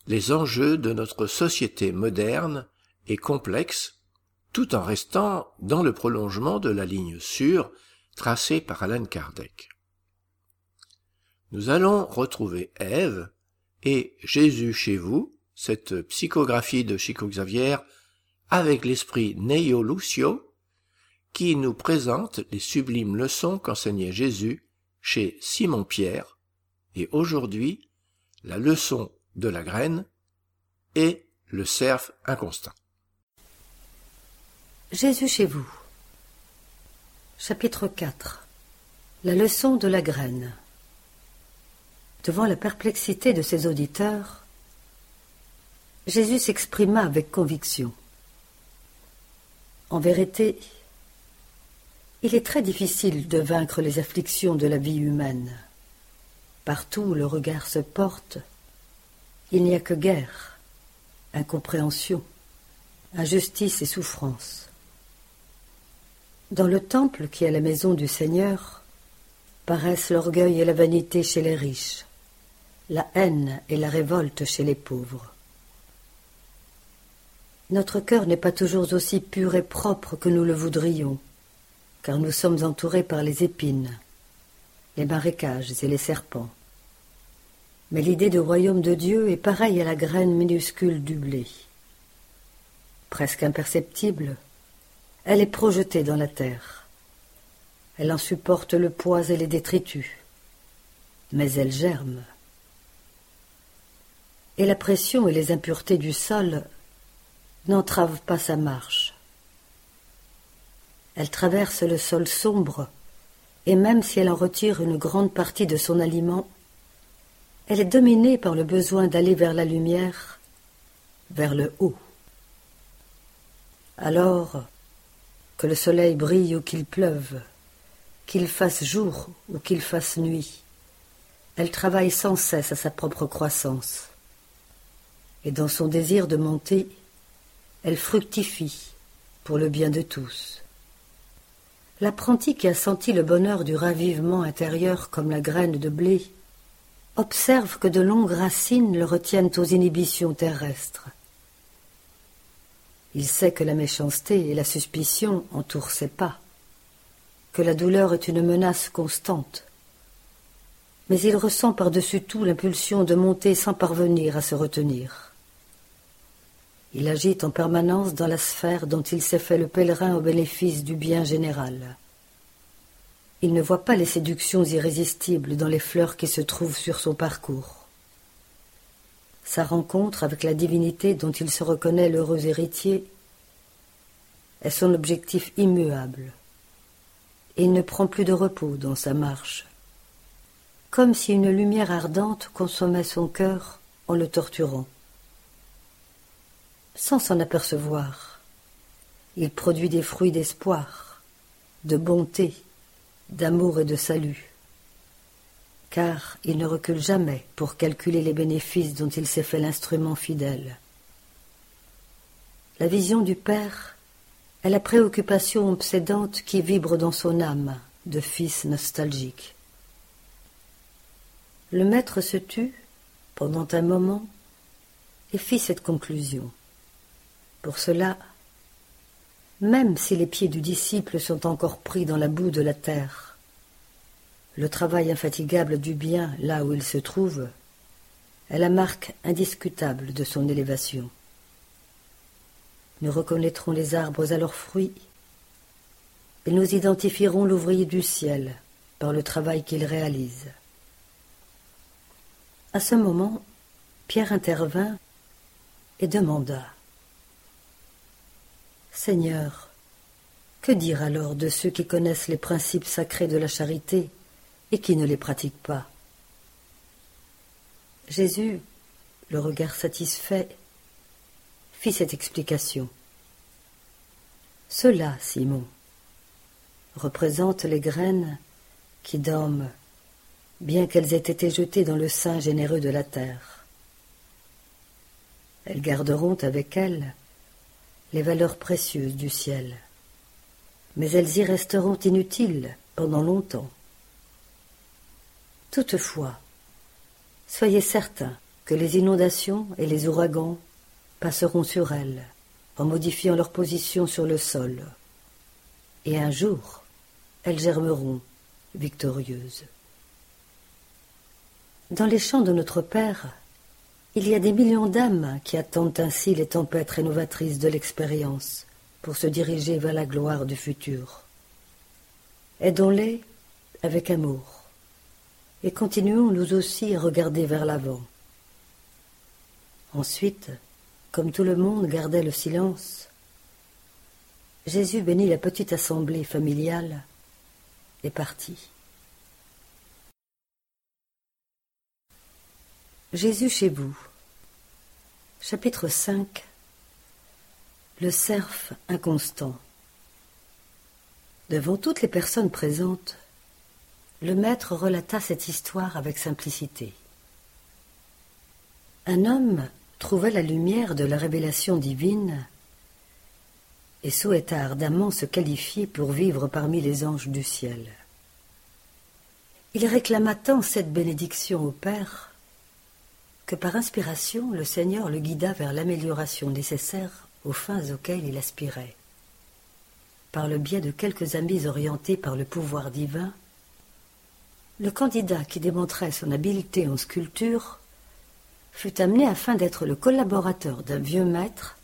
les enjeux de notre société moderne et complexe, tout en restant dans le prolongement de la ligne sûre tracée par Alan Kardec. Nous allons retrouver Ève et Jésus chez vous, cette psychographie de Chico Xavier, avec l'esprit Neo Lucio, qui nous présente les sublimes leçons qu'enseignait Jésus chez Simon Pierre, et aujourd'hui la leçon de la graine et le cerf inconstant. Jésus chez vous. Chapitre 4 La leçon de la graine. Devant la perplexité de ses auditeurs, Jésus s'exprima avec conviction. En vérité, il est très difficile de vaincre les afflictions de la vie humaine. Partout où le regard se porte, il n'y a que guerre, incompréhension, injustice et souffrance. Dans le temple qui est la maison du Seigneur, paraissent l'orgueil et la vanité chez les riches, la haine et la révolte chez les pauvres. Notre cœur n'est pas toujours aussi pur et propre que nous le voudrions car nous sommes entourés par les épines, les marécages et les serpents. Mais l'idée du royaume de Dieu est pareille à la graine minuscule du blé. Presque imperceptible, elle est projetée dans la terre. Elle en supporte le poids et les détritus, mais elle germe. Et la pression et les impuretés du sol n'entravent pas sa marche. Elle traverse le sol sombre, et même si elle en retire une grande partie de son aliment, elle est dominée par le besoin d'aller vers la lumière, vers le haut. Alors que le soleil brille ou qu'il pleuve, qu'il fasse jour ou qu'il fasse nuit, elle travaille sans cesse à sa propre croissance. Et dans son désir de monter, elle fructifie pour le bien de tous. L'apprenti qui a senti le bonheur du ravivement intérieur comme la graine de blé observe que de longues racines le retiennent aux inhibitions terrestres. Il sait que la méchanceté et la suspicion entourent ses pas, que la douleur est une menace constante, mais il ressent par-dessus tout l'impulsion de monter sans parvenir à se retenir. Il agite en permanence dans la sphère dont il s'est fait le pèlerin au bénéfice du bien général. Il ne voit pas les séductions irrésistibles dans les fleurs qui se trouvent sur son parcours. Sa rencontre avec la divinité dont il se reconnaît l'heureux héritier est son objectif immuable. Et il ne prend plus de repos dans sa marche, comme si une lumière ardente consommait son cœur en le torturant sans s'en apercevoir. Il produit des fruits d'espoir, de bonté, d'amour et de salut. Car il ne recule jamais pour calculer les bénéfices dont il s'est fait l'instrument fidèle. La vision du Père est la préoccupation obsédante qui vibre dans son âme de fils nostalgique. Le maître se tut pendant un moment et fit cette conclusion. Pour cela, même si les pieds du disciple sont encore pris dans la boue de la terre, le travail infatigable du bien là où il se trouve est la marque indiscutable de son élévation. Nous reconnaîtrons les arbres à leurs fruits, et nous identifierons l'ouvrier du ciel par le travail qu'il réalise. À ce moment, Pierre intervint et demanda Seigneur, que dire alors de ceux qui connaissent les principes sacrés de la charité et qui ne les pratiquent pas? Jésus, le regard satisfait, fit cette explication. Cela, Simon, représente les graines qui dorment, bien qu'elles aient été jetées dans le sein généreux de la terre. Elles garderont avec elles les valeurs précieuses du ciel, mais elles y resteront inutiles pendant longtemps. Toutefois, soyez certains que les inondations et les ouragans passeront sur elles en modifiant leur position sur le sol, et un jour elles germeront victorieuses. Dans les champs de notre Père, il y a des millions d'âmes qui attendent ainsi les tempêtes rénovatrices de l'expérience pour se diriger vers la gloire du futur. Aidons-les avec amour et continuons nous aussi à regarder vers l'avant. Ensuite, comme tout le monde gardait le silence, Jésus bénit la petite assemblée familiale et partit. Jésus chez vous. Chapitre 5 Le cerf inconstant. Devant toutes les personnes présentes, le maître relata cette histoire avec simplicité. Un homme trouva la lumière de la révélation divine et souhaita ardemment se qualifier pour vivre parmi les anges du ciel. Il réclama tant cette bénédiction au Père que par inspiration le Seigneur le guida vers l'amélioration nécessaire aux fins auxquelles il aspirait. Par le biais de quelques amis orientés par le pouvoir divin, le candidat qui démontrait son habileté en sculpture fut amené afin d'être le collaborateur d'un vieux maître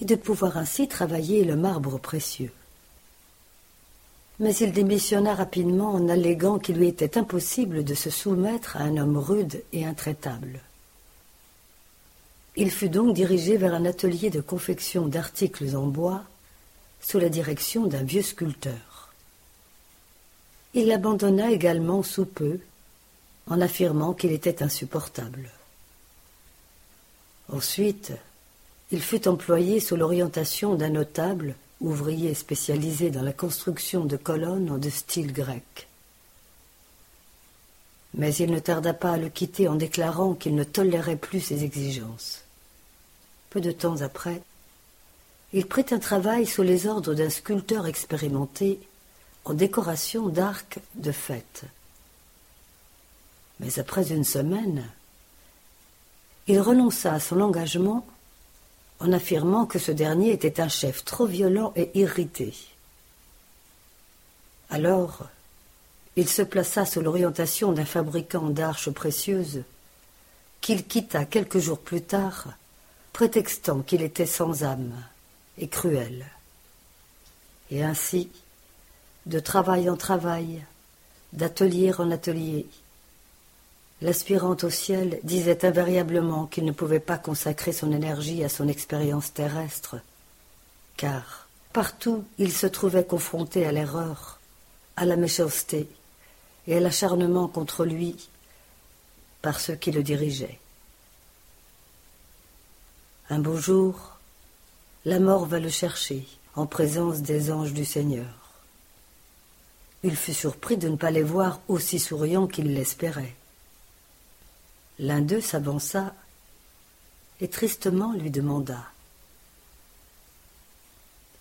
et de pouvoir ainsi travailler le marbre précieux. Mais il démissionna rapidement en alléguant qu'il lui était impossible de se soumettre à un homme rude et intraitable. Il fut donc dirigé vers un atelier de confection d'articles en bois sous la direction d'un vieux sculpteur. Il l'abandonna également sous peu en affirmant qu'il était insupportable. Ensuite, il fut employé sous l'orientation d'un notable ouvrier spécialisé dans la construction de colonnes de style grec. Mais il ne tarda pas à le quitter en déclarant qu'il ne tolérait plus ses exigences. Peu de temps après, il prit un travail sous les ordres d'un sculpteur expérimenté en décoration d'arcs de fête. Mais après une semaine, il renonça à son engagement en affirmant que ce dernier était un chef trop violent et irrité. Alors, il se plaça sous l'orientation d'un fabricant d'arches précieuses qu'il quitta quelques jours plus tard, prétextant qu'il était sans âme et cruel. Et ainsi, de travail en travail, d'atelier en atelier, L'aspirante au ciel disait invariablement qu'il ne pouvait pas consacrer son énergie à son expérience terrestre, car partout il se trouvait confronté à l'erreur, à la méchanceté et à l'acharnement contre lui par ceux qui le dirigeaient. Un beau jour, la mort va le chercher en présence des anges du Seigneur. Il fut surpris de ne pas les voir aussi souriants qu'il l'espérait. L'un d'eux s'avança et tristement lui demanda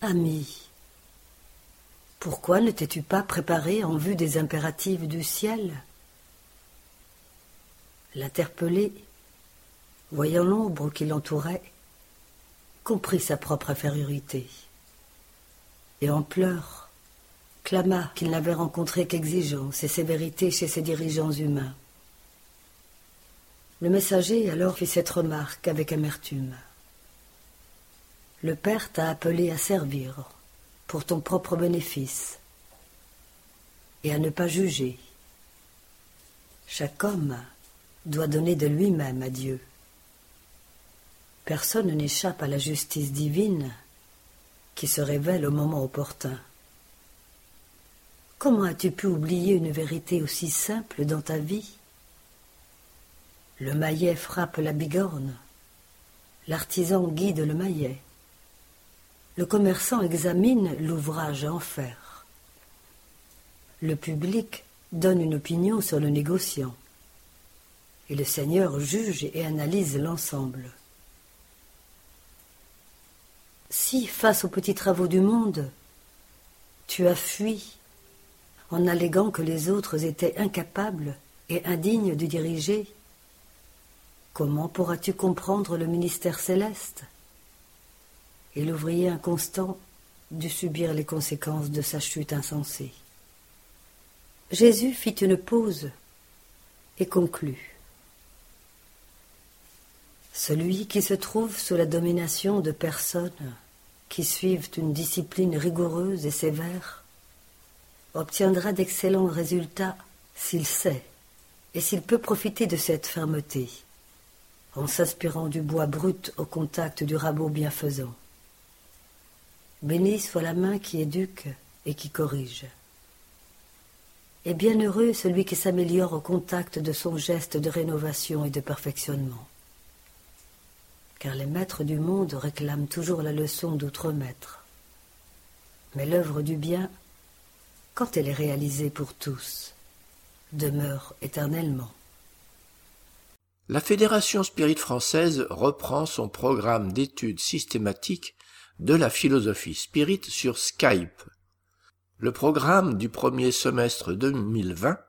Ami, pourquoi ne t'es-tu pas préparé en vue des impératifs du ciel? L'interpellé, voyant l'ombre qui l'entourait, comprit sa propre infériorité, et en pleurs, clama qu'il n'avait rencontré qu'exigence et sévérité chez ses dirigeants humains. Le messager alors fit cette remarque avec amertume. Le Père t'a appelé à servir pour ton propre bénéfice et à ne pas juger. Chaque homme doit donner de lui-même à Dieu. Personne n'échappe à la justice divine qui se révèle au moment opportun. Comment as-tu pu oublier une vérité aussi simple dans ta vie? Le maillet frappe la bigorne, l'artisan guide le maillet, le commerçant examine l'ouvrage en faire, le public donne une opinion sur le négociant, et le Seigneur juge et analyse l'ensemble. Si, face aux petits travaux du monde, tu as fui en alléguant que les autres étaient incapables et indignes de diriger, comment pourras-tu comprendre le ministère céleste Et l'ouvrier inconstant dut subir les conséquences de sa chute insensée? Jésus fit une pause et conclut. Celui qui se trouve sous la domination de personnes qui suivent une discipline rigoureuse et sévère obtiendra d'excellents résultats s'il sait et s'il peut profiter de cette fermeté, en s'inspirant du bois brut au contact du rabot bienfaisant. Béni soit la main qui éduque et qui corrige. Et bienheureux celui qui s'améliore au contact de son geste de rénovation et de perfectionnement. Car les maîtres du monde réclament toujours la leçon d'autres maîtres. Mais l'œuvre du bien quand elle est réalisée pour tous, demeure éternellement. La Fédération Spirit française reprend son programme d'études systématiques de la philosophie spirit sur Skype. Le programme du premier semestre 2020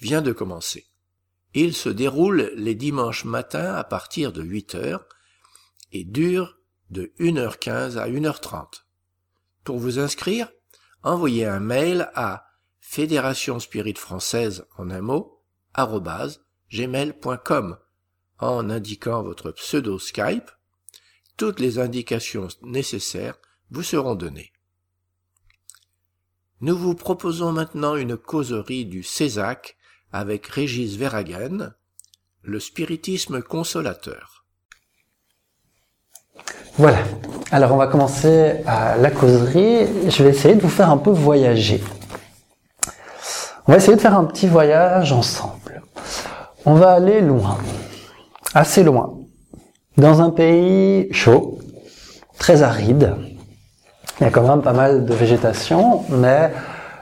vient de commencer. Il se déroule les dimanches matins à partir de 8 heures et dure de 1h15 à 1h30. Pour vous inscrire, envoyez un mail à fédération spirit française en un mot, gmail.com en indiquant votre pseudo Skype. Toutes les indications nécessaires vous seront données. Nous vous proposons maintenant une causerie du Césac avec Régis Verhagen, le spiritisme consolateur. Voilà. Alors on va commencer à la causerie. Je vais essayer de vous faire un peu voyager. On va essayer de faire un petit voyage ensemble. On va aller loin, assez loin, dans un pays chaud, très aride. Il y a quand même pas mal de végétation, mais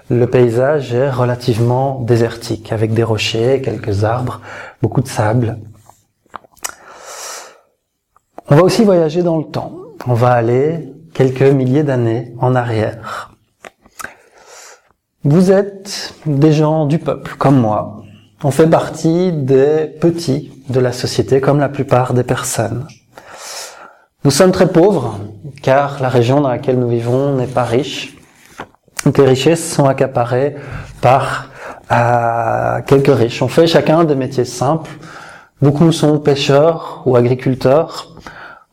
le paysage est relativement désertique, avec des rochers, quelques arbres, beaucoup de sable. On va aussi voyager dans le temps. On va aller quelques milliers d'années en arrière. Vous êtes des gens du peuple, comme moi. On fait partie des petits de la société, comme la plupart des personnes. Nous sommes très pauvres, car la région dans laquelle nous vivons n'est pas riche. les richesses sont accaparées par euh, quelques riches. On fait chacun des métiers simples. Beaucoup sont pêcheurs ou agriculteurs.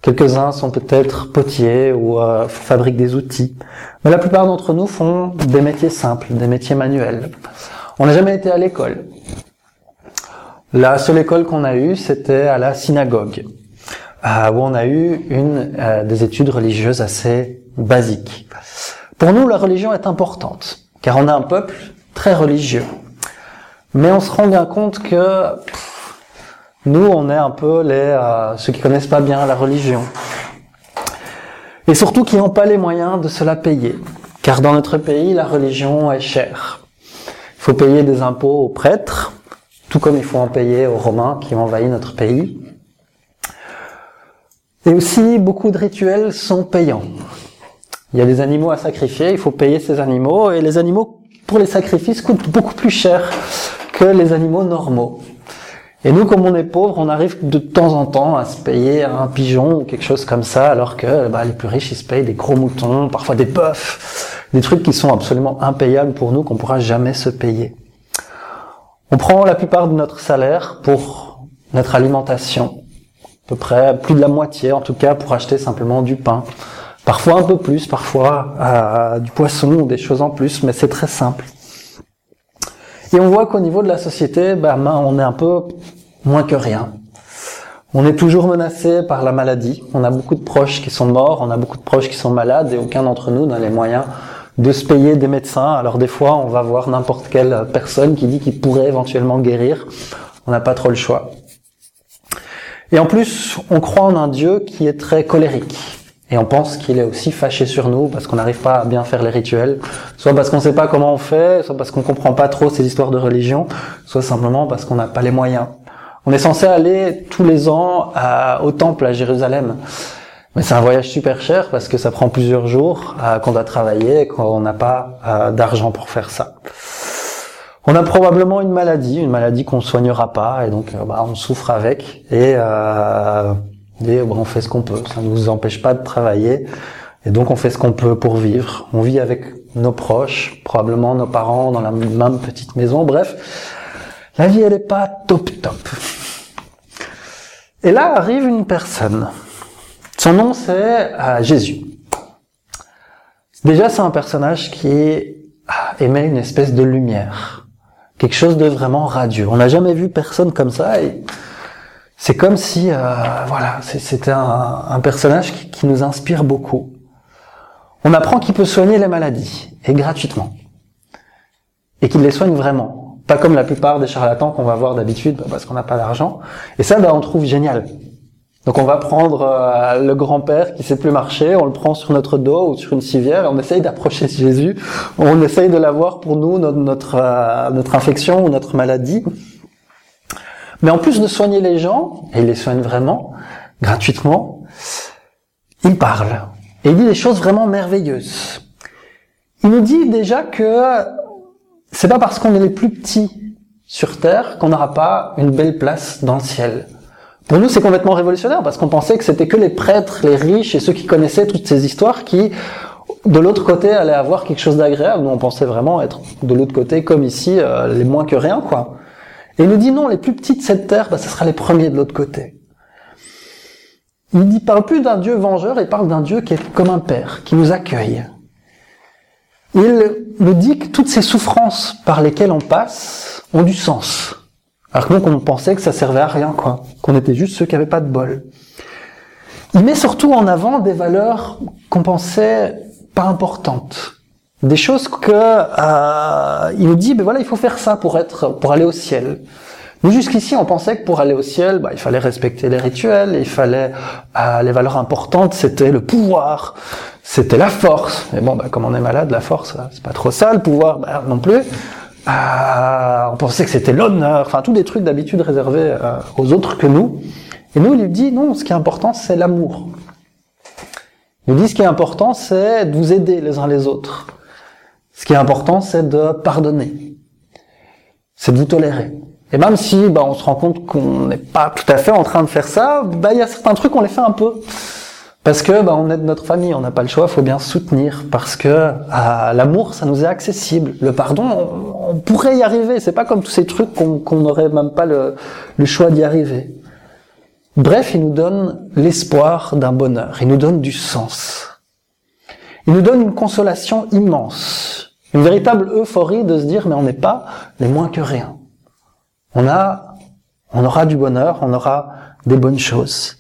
Quelques-uns sont peut-être potiers ou euh, fabriquent des outils. Mais la plupart d'entre nous font des métiers simples, des métiers manuels. On n'a jamais été à l'école. La seule école qu'on a eue, c'était à la synagogue, euh, où on a eu une euh, des études religieuses assez basiques. Pour nous, la religion est importante, car on a un peuple très religieux. Mais on se rend bien compte que nous, on est un peu les euh, ceux qui connaissent pas bien la religion. Et surtout qui n'ont pas les moyens de se la payer. Car dans notre pays, la religion est chère. Il faut payer des impôts aux prêtres, tout comme il faut en payer aux Romains qui ont envahi notre pays. Et aussi, beaucoup de rituels sont payants. Il y a des animaux à sacrifier, il faut payer ces animaux, et les animaux, pour les sacrifices, coûtent beaucoup plus cher que les animaux normaux. Et nous, comme on est pauvres, on arrive de temps en temps à se payer un pigeon ou quelque chose comme ça, alors que bah, les plus riches, ils se payent des gros moutons, parfois des bœufs, des trucs qui sont absolument impayables pour nous, qu'on pourra jamais se payer. On prend la plupart de notre salaire pour notre alimentation, à peu près plus de la moitié en tout cas pour acheter simplement du pain. Parfois un peu plus, parfois euh, du poisson ou des choses en plus, mais c'est très simple. Et on voit qu'au niveau de la société, bah, on est un peu moins que rien. On est toujours menacé par la maladie. On a beaucoup de proches qui sont morts, on a beaucoup de proches qui sont malades et aucun d'entre nous n'a les moyens de se payer des médecins. Alors des fois, on va voir n'importe quelle personne qui dit qu'il pourrait éventuellement guérir. On n'a pas trop le choix. Et en plus, on croit en un Dieu qui est très colérique. Et on pense qu'il est aussi fâché sur nous parce qu'on n'arrive pas à bien faire les rituels, soit parce qu'on ne sait pas comment on fait, soit parce qu'on comprend pas trop ces histoires de religion, soit simplement parce qu'on n'a pas les moyens. On est censé aller tous les ans au temple à Jérusalem. Mais c'est un voyage super cher parce que ça prend plusieurs jours, euh, qu'on doit travailler qu'on n'a pas euh, d'argent pour faire ça. On a probablement une maladie, une maladie qu'on ne soignera pas et donc euh, bah, on souffre avec et on fait ce qu'on peut. Ça ne nous empêche pas de travailler. Et donc on fait ce qu'on peut pour vivre. On vit avec nos proches, probablement nos parents dans la même petite maison. Bref, la vie elle est pas top top. Et là arrive une personne. Son nom c'est euh, Jésus. Déjà c'est un personnage qui émet une espèce de lumière, quelque chose de vraiment radieux. On n'a jamais vu personne comme ça. C'est comme si, euh, voilà, c'était un, personnage qui, nous inspire beaucoup. On apprend qu'il peut soigner les maladies, et gratuitement. Et qu'il les soigne vraiment. Pas comme la plupart des charlatans qu'on va voir d'habitude, bah, parce qu'on n'a pas d'argent. Et ça, bah, on trouve génial. Donc on va prendre euh, le grand-père qui sait plus marcher, on le prend sur notre dos ou sur une civière, on essaye d'approcher Jésus, on essaye de l'avoir pour nous, notre, notre, euh, notre infection ou notre maladie. Mais en plus de soigner les gens, et il les soigne vraiment, gratuitement, il parle. Et il dit des choses vraiment merveilleuses. Il nous dit déjà que c'est pas parce qu'on est les plus petits sur Terre qu'on n'aura pas une belle place dans le ciel. Pour nous, c'est complètement révolutionnaire parce qu'on pensait que c'était que les prêtres, les riches et ceux qui connaissaient toutes ces histoires qui, de l'autre côté, allaient avoir quelque chose d'agréable. Nous, on pensait vraiment être de l'autre côté, comme ici, euh, les moins que rien, quoi. Et il nous dit non, les plus petits de cette terre, bah, ce sera les premiers de l'autre côté. Il ne parle plus d'un Dieu vengeur, il parle d'un Dieu qui est comme un père, qui nous accueille. Il nous dit que toutes ces souffrances par lesquelles on passe ont du sens. Alors que donc on pensait que ça servait à rien, quoi. Qu'on était juste ceux qui n'avaient pas de bol. Il met surtout en avant des valeurs qu'on pensait pas importantes des choses que euh, il nous dit ben voilà il faut faire ça pour être pour aller au ciel. Nous jusqu'ici on pensait que pour aller au ciel bah, il fallait respecter les rituels il fallait euh, les valeurs importantes c'était le pouvoir c'était la force. Mais bon bah, comme on est malade la force c'est pas trop ça le pouvoir bah, non plus. Euh, on pensait que c'était l'honneur enfin tous des trucs d'habitude réservés euh, aux autres que nous. Et nous il lui dit non ce qui est important c'est l'amour. Il nous dit ce qui est important c'est de vous aider les uns les autres ce qui est important, c'est de pardonner. C'est de vous tolérer. Et même si bah, on se rend compte qu'on n'est pas tout à fait en train de faire ça, bah, il y a certains trucs, on les fait un peu. Parce que bah, on est de notre famille, on n'a pas le choix, il faut bien soutenir. Parce que l'amour, ça nous est accessible. Le pardon, on, pourrait y arriver. C'est pas comme tous ces trucs qu'on n'aurait même pas le, le choix d'y arriver. Bref, il nous donne l'espoir d'un bonheur. Il nous donne du sens. Il nous donne une consolation immense. Une véritable euphorie de se dire, mais on n'est pas les moins que rien. On a, on aura du bonheur, on aura des bonnes choses.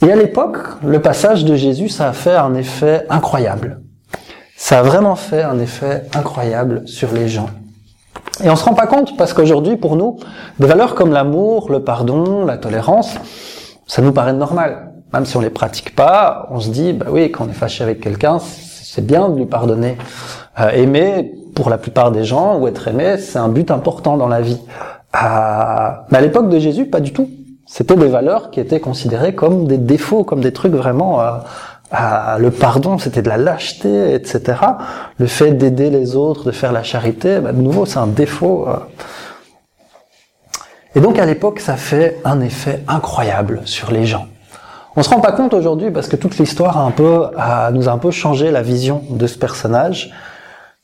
Et à l'époque, le passage de Jésus, ça a fait un effet incroyable. Ça a vraiment fait un effet incroyable sur les gens. Et on se rend pas compte parce qu'aujourd'hui, pour nous, des valeurs comme l'amour, le pardon, la tolérance, ça nous paraît normal. Même si on les pratique pas, on se dit, bah oui, quand on est fâché avec quelqu'un, c'est bien de lui pardonner. Euh, aimer, pour la plupart des gens, ou être aimé, c'est un but important dans la vie. Euh, mais à l'époque de Jésus, pas du tout. C'était des valeurs qui étaient considérées comme des défauts, comme des trucs vraiment... Euh, le pardon, c'était de la lâcheté, etc. Le fait d'aider les autres, de faire la charité, bah, de nouveau, c'est un défaut. Et donc à l'époque, ça fait un effet incroyable sur les gens. On se rend pas compte aujourd'hui parce que toute l'histoire a un peu, nous a un peu changé la vision de ce personnage,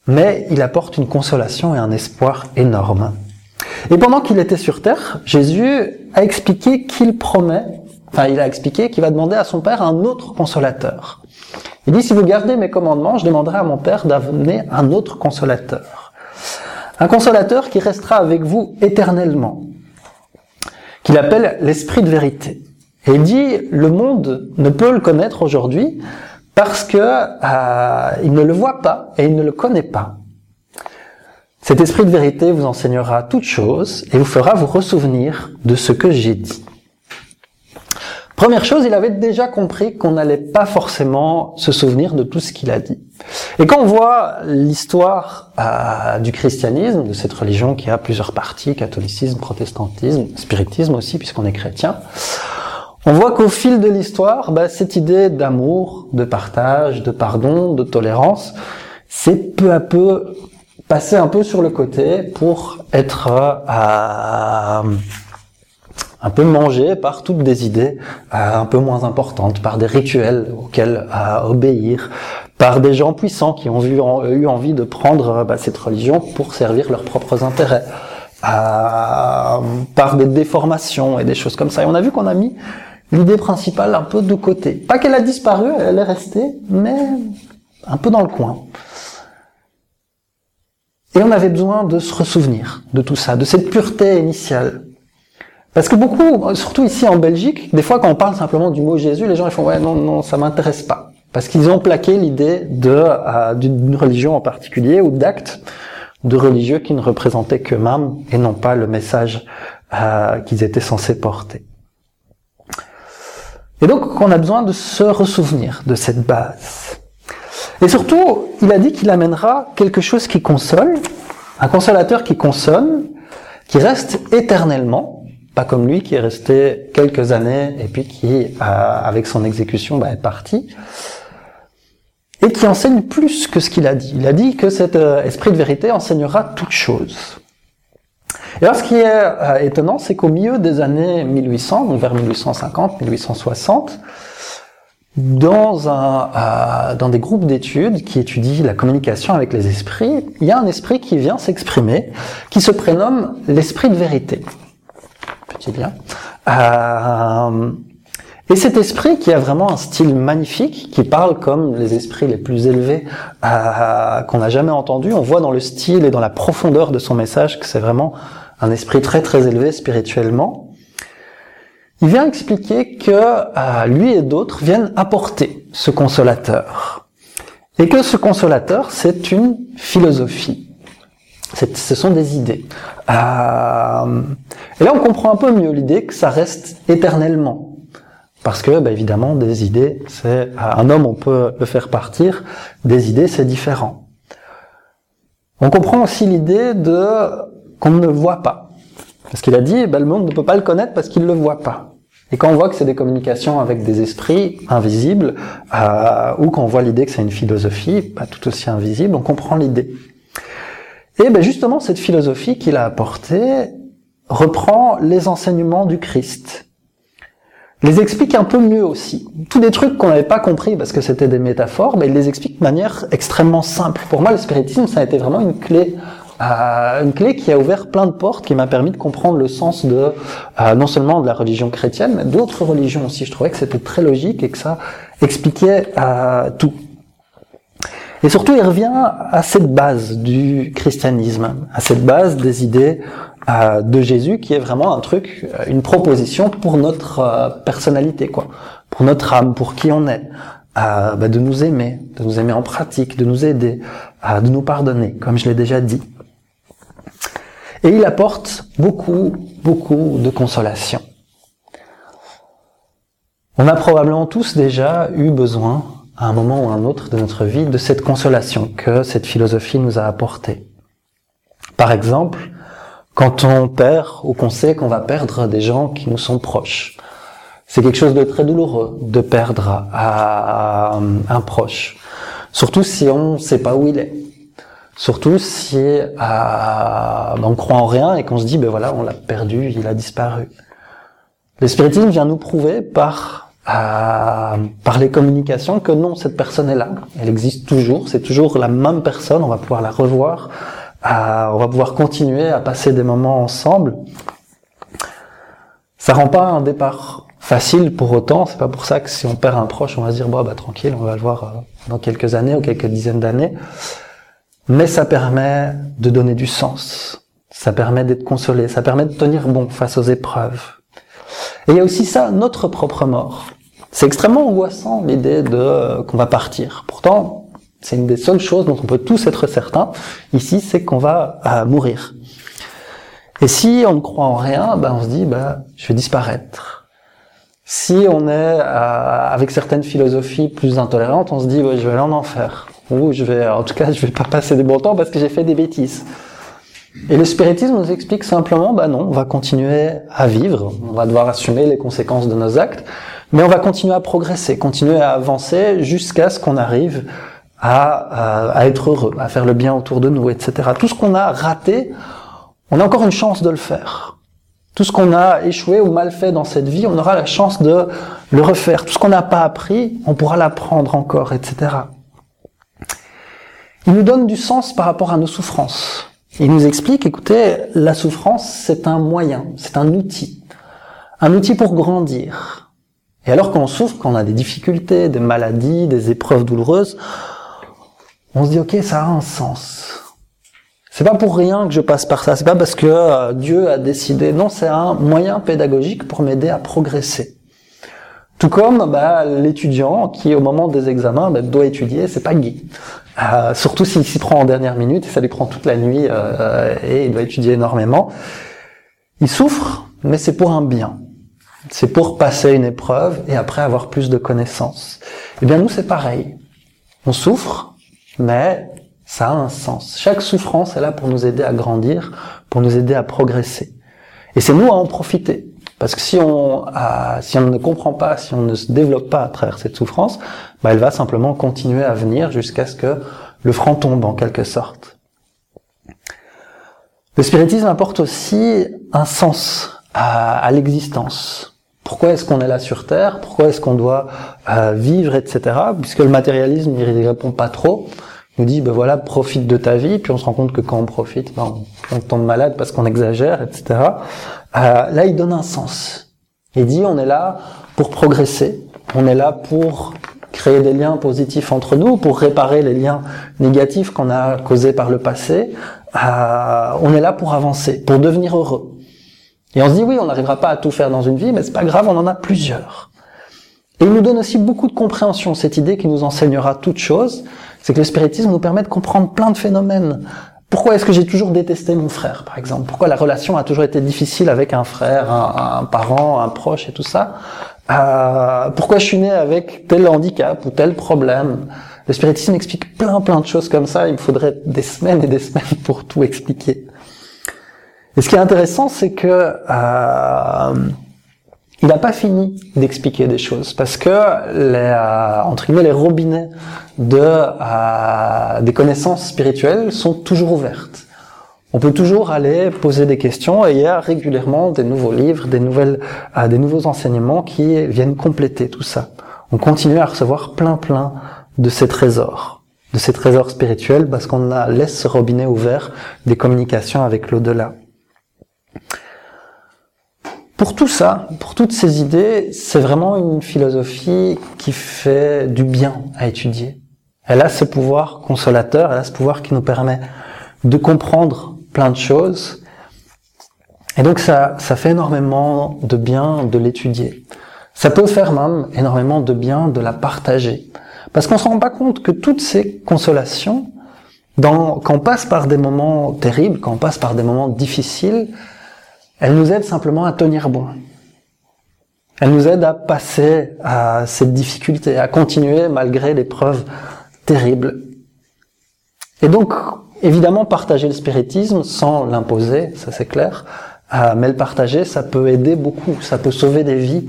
mais il apporte une consolation et un espoir énorme. Et pendant qu'il était sur terre, Jésus a expliqué qu'il promet, enfin il a expliqué qu'il va demander à son Père un autre consolateur. Il dit, si vous gardez mes commandements, je demanderai à mon Père d'amener un autre consolateur. Un consolateur qui restera avec vous éternellement, qu'il appelle l'Esprit de vérité. Et il dit, le monde ne peut le connaître aujourd'hui parce que euh, il ne le voit pas et il ne le connaît pas. Cet esprit de vérité vous enseignera toutes choses et vous fera vous ressouvenir de ce que j'ai dit. Première chose, il avait déjà compris qu'on n'allait pas forcément se souvenir de tout ce qu'il a dit. Et quand on voit l'histoire euh, du christianisme, de cette religion qui a plusieurs parties, catholicisme, protestantisme, spiritisme aussi, puisqu'on est chrétien, on voit qu'au fil de l'histoire, bah, cette idée d'amour, de partage, de pardon, de tolérance, c'est peu à peu passé un peu sur le côté pour être euh, un peu mangé par toutes des idées euh, un peu moins importantes, par des rituels auxquels euh, obéir, par des gens puissants qui ont eu, envie de prendre euh, bah, cette religion pour servir leurs propres intérêts, par des déformations et des choses comme ça. Et on a vu qu'on a mis l'idée principale un peu de côté. Pas qu'elle a disparu, elle est restée, mais un peu dans le coin. Et on avait besoin de se ressouvenir de tout ça, de cette pureté initiale, parce que beaucoup, surtout ici en Belgique, des fois quand on parle simplement du mot Jésus, les gens ils font ouais non non ça m'intéresse pas parce qu'ils ont plaqué l'idée de euh, d'une religion en particulier ou d'actes de religieux qui ne représentaient que mêmes et non pas le message euh, qu'ils étaient censés porter. Et donc on a besoin de se ressouvenir de cette base. Et surtout, il a dit qu'il amènera quelque chose qui console, un consolateur qui consonne, qui reste éternellement, pas comme lui qui est resté quelques années et puis qui, avec son exécution, bah, est parti. Et qui enseigne plus que ce qu'il a dit. Il a dit que cet euh, esprit de vérité enseignera toutes choses. Et alors, ce qui est euh, étonnant, c'est qu'au milieu des années 1800, donc vers 1850, 1860, dans, un, euh, dans des groupes d'études qui étudient la communication avec les esprits, il y a un esprit qui vient s'exprimer, qui se prénomme l'esprit de vérité petit bien. Euh, et cet esprit qui a vraiment un style magnifique, qui parle comme les esprits les plus élevés euh, qu'on n'a jamais entendus, on voit dans le style et dans la profondeur de son message que c'est vraiment un esprit très très élevé spirituellement. Il vient expliquer que euh, lui et d'autres viennent apporter ce consolateur. Et que ce consolateur, c'est une philosophie ce sont des idées. Euh, et là, on comprend un peu mieux l'idée que ça reste éternellement. Parce que, bah, évidemment, des idées, c'est un homme, on peut le faire partir. Des idées, c'est différent. On comprend aussi l'idée de qu'on ne voit pas. Parce qu'il a dit, bah, le monde ne peut pas le connaître parce qu'il ne le voit pas. Et quand on voit que c'est des communications avec des esprits invisibles, euh, ou quand on voit l'idée que c'est une philosophie, pas tout aussi invisible, on comprend l'idée. Et ben justement, cette philosophie qu'il a apportée reprend les enseignements du Christ, les explique un peu mieux aussi. Tous des trucs qu'on n'avait pas compris parce que c'était des métaphores, mais il les explique de manière extrêmement simple. Pour moi, le spiritisme, ça a été vraiment une clé euh, une clé qui a ouvert plein de portes, qui m'a permis de comprendre le sens de euh, non seulement de la religion chrétienne, mais d'autres religions aussi. Je trouvais que c'était très logique et que ça expliquait euh, tout. Et surtout, il revient à cette base du christianisme, à cette base des idées euh, de Jésus, qui est vraiment un truc, euh, une proposition pour notre euh, personnalité, quoi, pour notre âme, pour qui on est, bah, de nous aimer, de nous aimer en pratique, de nous aider, de nous pardonner, comme je l'ai déjà dit. Et il apporte beaucoup, beaucoup de consolation. On a probablement tous déjà eu besoin à un moment ou à un autre de notre vie de cette consolation que cette philosophie nous a apportée. Par exemple, quand on perd ou qu'on sait qu'on va perdre des gens qui nous sont proches. C'est quelque chose de très douloureux de perdre un proche. Surtout si on ne sait pas où il est. Surtout si on croit en rien et qu'on se dit, ben voilà, on l'a perdu, il a disparu. Le spiritisme vient nous prouver par par les communications que non, cette personne est là, elle existe toujours, c'est toujours la même personne, on va pouvoir la revoir, euh, on va pouvoir continuer à passer des moments ensemble. Ça rend pas un départ facile pour autant, c'est pas pour ça que si on perd un proche, on va se dire bon bah tranquille, on va le voir euh, dans quelques années ou quelques dizaines d'années. Mais ça permet de donner du sens, ça permet d'être consolé, ça permet de tenir bon face aux épreuves. Et il y a aussi ça, notre propre mort. C'est extrêmement angoissant l'idée de euh, qu'on va partir. Pourtant, c'est une des seules choses dont on peut tous être certains ici, c'est qu'on va euh, mourir. Et si on ne croit en rien, ben on se dit, ben, je vais disparaître. Si on est euh, avec certaines philosophies plus intolérantes, on se dit, je vais aller en enfer. Ou je vais, en tout cas, je vais pas passer des bons temps parce que j'ai fait des bêtises. Et le spiritisme nous explique simplement, bah non, on va continuer à vivre, on va devoir assumer les conséquences de nos actes, mais on va continuer à progresser, continuer à avancer jusqu'à ce qu'on arrive à, à, être heureux, à faire le bien autour de nous, etc. Tout ce qu'on a raté, on a encore une chance de le faire. Tout ce qu'on a échoué ou mal fait dans cette vie, on aura la chance de le refaire. Tout ce qu'on n'a pas appris, on pourra l'apprendre encore, etc. Il nous donne du sens par rapport à nos souffrances. Il nous explique, écoutez, la souffrance, c'est un moyen, c'est un outil. Un outil pour grandir. Et alors qu'on souffre, qu'on a des difficultés, des maladies, des épreuves douloureuses, on se dit, ok, ça a un sens. C'est pas pour rien que je passe par ça. C'est pas parce que euh, Dieu a décidé. Non, c'est un moyen pédagogique pour m'aider à progresser. Tout comme bah, l'étudiant qui, au moment des examens, bah, doit étudier, c'est pas gay. Euh, surtout s'il s'y prend en dernière minute et ça lui prend toute la nuit euh, et il doit étudier énormément. Il souffre, mais c'est pour un bien. C'est pour passer une épreuve et après avoir plus de connaissances. Eh bien nous c'est pareil. On souffre, mais ça a un sens. Chaque souffrance est là pour nous aider à grandir, pour nous aider à progresser. Et c'est nous à en profiter. Parce que si on, si on ne comprend pas, si on ne se développe pas à travers cette souffrance, bah, elle va simplement continuer à venir jusqu'à ce que le franc tombe en quelque sorte. Le spiritisme apporte aussi un sens à, l'existence. Pourquoi est-ce qu'on est là sur Terre? Pourquoi est-ce qu'on doit euh, vivre, etc. Puisque le matérialisme, il répond pas trop. Nous dit, ben voilà, profite de ta vie. Puis on se rend compte que quand on profite, ben, on, tombe malade parce qu'on exagère, etc. Euh, là, il donne un sens. Il dit, on est là pour progresser. On est là pour créer des liens positifs entre nous, pour réparer les liens négatifs qu'on a causés par le passé. Euh, on est là pour avancer, pour devenir heureux. Et on se dit oui, on n'arrivera pas à tout faire dans une vie, mais c'est pas grave, on en a plusieurs. Et il nous donne aussi beaucoup de compréhension, cette idée qui nous enseignera toute chose, c'est que le spiritisme nous permet de comprendre plein de phénomènes. Pourquoi est-ce que j'ai toujours détesté mon frère, par exemple? Pourquoi la relation a toujours été difficile avec un frère, un, parent, un proche et tout ça? Euh, Pourquoi je suis né avec tel handicap ou tel problème? Le spiritisme explique plein plein de choses comme ça. Il me faudrait des semaines et des semaines pour tout expliquer. Et ce qui est intéressant, c'est que euh, il n'a pas fini d'expliquer des choses parce que les, euh, entre guillemets, les robinets de euh, des connaissances spirituelles sont toujours ouvertes. On peut toujours aller poser des questions et il y a régulièrement des nouveaux livres, des nouvelles, euh, des nouveaux enseignements qui viennent compléter tout ça. On continue à recevoir plein plein de ces trésors, de ces trésors spirituels parce qu'on laisse ce robinet ouvert des communications avec l'au-delà. Pour tout ça, pour toutes ces idées, c'est vraiment une philosophie qui fait du bien à étudier. Elle a ce pouvoir consolateur, elle a ce pouvoir qui nous permet de comprendre plein de choses. Et donc ça, ça fait énormément de bien de l'étudier. Ça peut faire même énormément de bien de la partager. Parce qu'on se rend pas compte que toutes ces consolations, dans, quand on passe par des moments terribles, quand on passe par des moments difficiles, elle nous aide simplement à tenir bon. Elle nous aide à passer à cette difficulté, à continuer malgré l'épreuve terrible. Et donc, évidemment, partager le spiritisme sans l'imposer, ça c'est clair, euh, mais le partager, ça peut aider beaucoup, ça peut sauver des vies,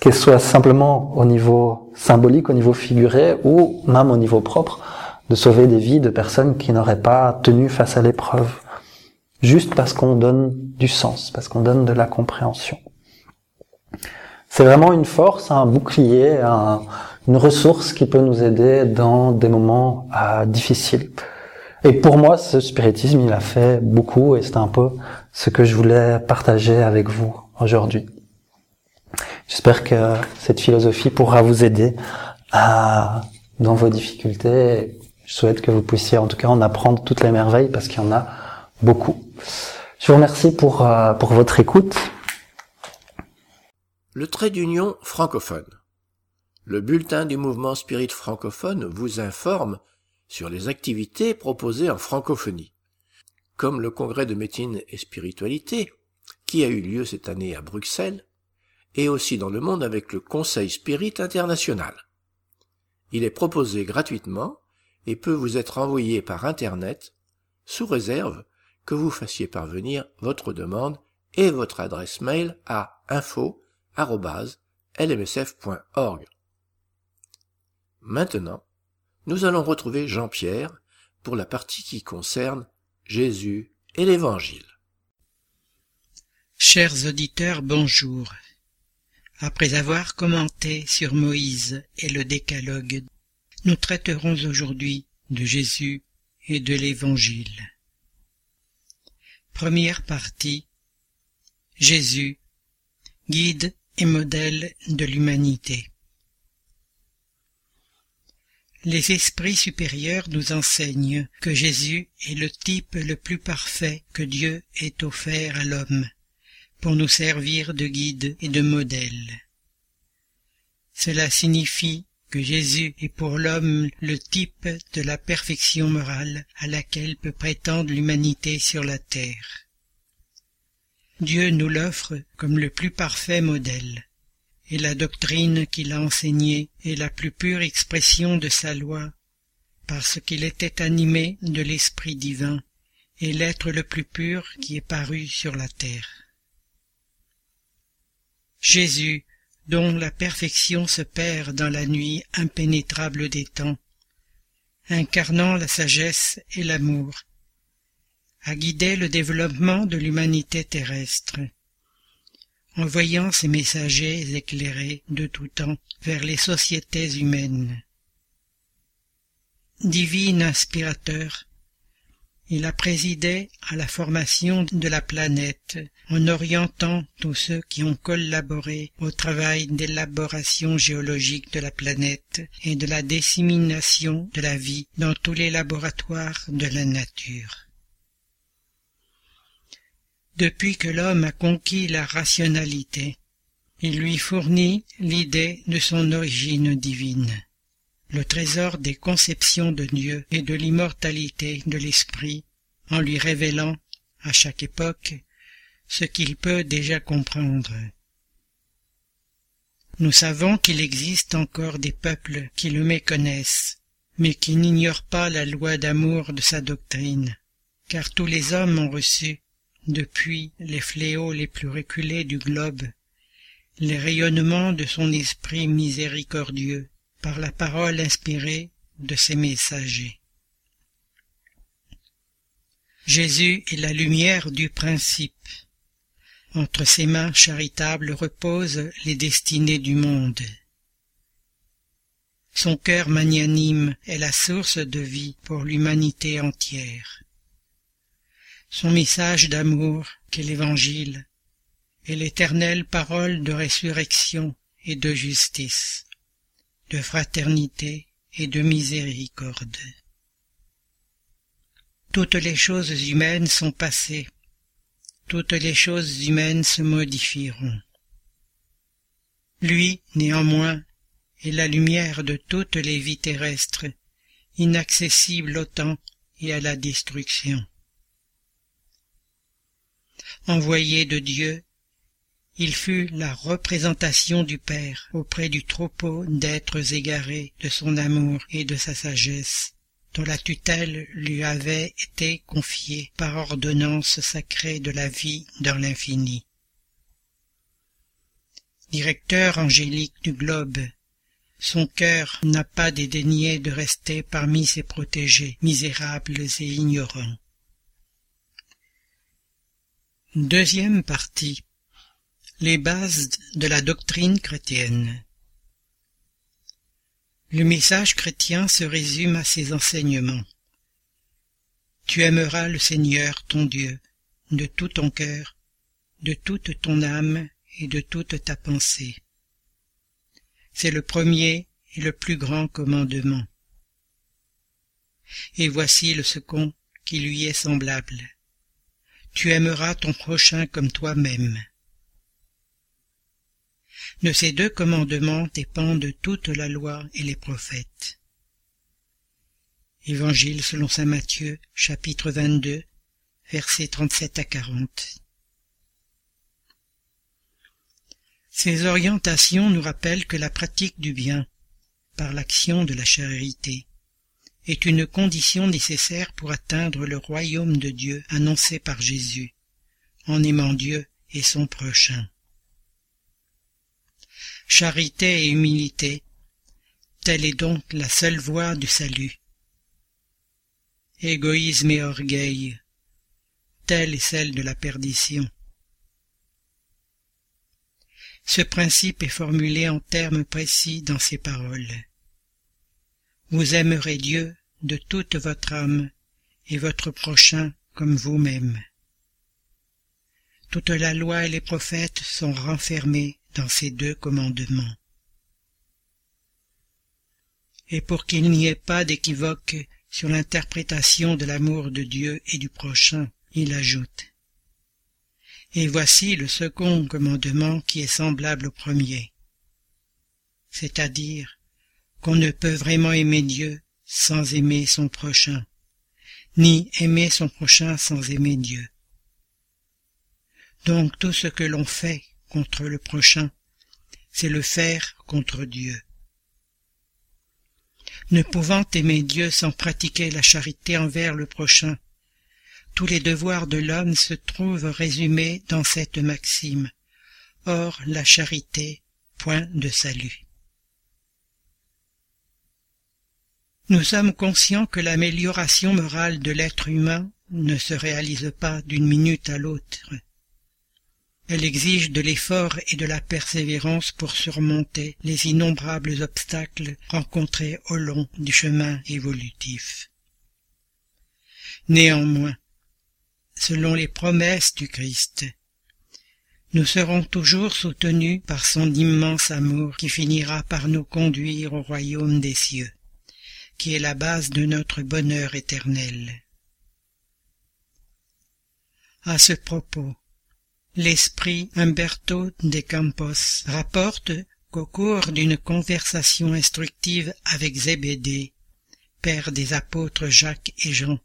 qu'elles soient simplement au niveau symbolique, au niveau figuré, ou même au niveau propre, de sauver des vies de personnes qui n'auraient pas tenu face à l'épreuve, juste parce qu'on donne du sens, parce qu'on donne de la compréhension. C'est vraiment une force, un bouclier, une ressource qui peut nous aider dans des moments euh, difficiles. Et pour moi, ce spiritisme, il a fait beaucoup et c'est un peu ce que je voulais partager avec vous aujourd'hui. J'espère que cette philosophie pourra vous aider à, dans vos difficultés. Je souhaite que vous puissiez en tout cas en apprendre toutes les merveilles parce qu'il y en a beaucoup. Je vous remercie pour, euh, pour votre écoute. Le trait d'union francophone. Le bulletin du mouvement spirit francophone vous informe sur les activités proposées en francophonie, comme le congrès de médecine et spiritualité, qui a eu lieu cette année à Bruxelles, et aussi dans le monde avec le Conseil Spirit International. Il est proposé gratuitement et peut vous être envoyé par Internet, sous réserve que vous fassiez parvenir votre demande et votre adresse mail à info.lmsf.org. Maintenant, nous allons retrouver Jean-Pierre pour la partie qui concerne Jésus et l'Évangile. Chers auditeurs, bonjour. Après avoir commenté sur Moïse et le décalogue, nous traiterons aujourd'hui de Jésus et de l'Évangile. Première partie. Jésus, guide et modèle de l'humanité. Les esprits supérieurs nous enseignent que Jésus est le type le plus parfait que Dieu ait offert à l'homme pour nous servir de guide et de modèle. Cela signifie que Jésus est pour l'homme le type de la perfection morale à laquelle peut prétendre l'humanité sur la terre. Dieu nous l'offre comme le plus parfait modèle, et la doctrine qu'il a enseignée est la plus pure expression de sa loi, parce qu'il était animé de l'Esprit divin, et l'être le plus pur qui est paru sur la terre. Jésus, dont la perfection se perd dans la nuit impénétrable des temps, incarnant la sagesse et l'amour, a guidé le développement de l'humanité terrestre, envoyant ses messagers éclairés de tout temps vers les sociétés humaines. Divine inspirateur, il a présidé à la formation de la planète en orientant tous ceux qui ont collaboré au travail d'élaboration géologique de la planète et de la dissémination de la vie dans tous les laboratoires de la nature. Depuis que l'homme a conquis la rationalité, il lui fournit l'idée de son origine divine le trésor des conceptions de Dieu et de l'immortalité de l'esprit, en lui révélant, à chaque époque, ce qu'il peut déjà comprendre. Nous savons qu'il existe encore des peuples qui le méconnaissent, mais qui n'ignorent pas la loi d'amour de sa doctrine, car tous les hommes ont reçu, depuis les fléaux les plus reculés du globe, les rayonnements de son esprit miséricordieux, par la parole inspirée de ses messagers. Jésus est la lumière du principe. Entre ses mains charitables reposent les destinées du monde. Son cœur magnanime est la source de vie pour l'humanité entière. Son message d'amour, qu'est l'Évangile, est l'éternelle parole de résurrection et de justice de fraternité et de miséricorde. Toutes les choses humaines sont passées, toutes les choses humaines se modifieront. Lui, néanmoins, est la lumière de toutes les vies terrestres, inaccessible au temps et à la destruction. Envoyé de Dieu, il fut la représentation du Père auprès du troupeau d'êtres égarés de son amour et de sa sagesse, dont la tutelle lui avait été confiée par ordonnance sacrée de la vie dans l'infini. Directeur angélique du globe, son cœur n'a pas dédaigné de rester parmi ses protégés, misérables et ignorants. Deuxième partie. Les bases de la doctrine chrétienne. Le message chrétien se résume à ces enseignements. Tu aimeras le Seigneur ton Dieu de tout ton cœur, de toute ton âme et de toute ta pensée. C'est le premier et le plus grand commandement. Et voici le second qui lui est semblable. Tu aimeras ton prochain comme toi-même. De ces deux commandements dépendent toute la loi et les prophètes. Évangile selon saint Matthieu, chapitre 22, versets 37 à 40. Ces orientations nous rappellent que la pratique du bien, par l'action de la charité, est une condition nécessaire pour atteindre le royaume de Dieu annoncé par Jésus, en aimant Dieu et son prochain. Charité et humilité, telle est donc la seule voie du salut. Égoïsme et orgueil, telle est celle de la perdition. Ce principe est formulé en termes précis dans ces paroles. Vous aimerez Dieu de toute votre âme et votre prochain comme vous-même. Toute la loi et les prophètes sont renfermés dans ces deux commandements. Et pour qu'il n'y ait pas d'équivoque sur l'interprétation de l'amour de Dieu et du prochain, il ajoute et voici le second commandement qui est semblable au premier, c'est-à-dire qu'on ne peut vraiment aimer Dieu sans aimer son prochain, ni aimer son prochain sans aimer Dieu. Donc tout ce que l'on fait contre le prochain, c'est le faire contre Dieu. Ne pouvant aimer Dieu sans pratiquer la charité envers le prochain, tous les devoirs de l'homme se trouvent résumés dans cette maxime. Or la charité, point de salut. Nous sommes conscients que l'amélioration morale de l'être humain ne se réalise pas d'une minute à l'autre. Elle exige de l'effort et de la persévérance pour surmonter les innombrables obstacles rencontrés au long du chemin évolutif. Néanmoins, selon les promesses du Christ. Nous serons toujours soutenus par son immense amour qui finira par nous conduire au royaume des cieux, qui est la base de notre bonheur éternel. À ce propos, l'esprit Umberto de Campos rapporte qu'au cours d'une conversation instructive avec Zébédée, père des apôtres Jacques et Jean,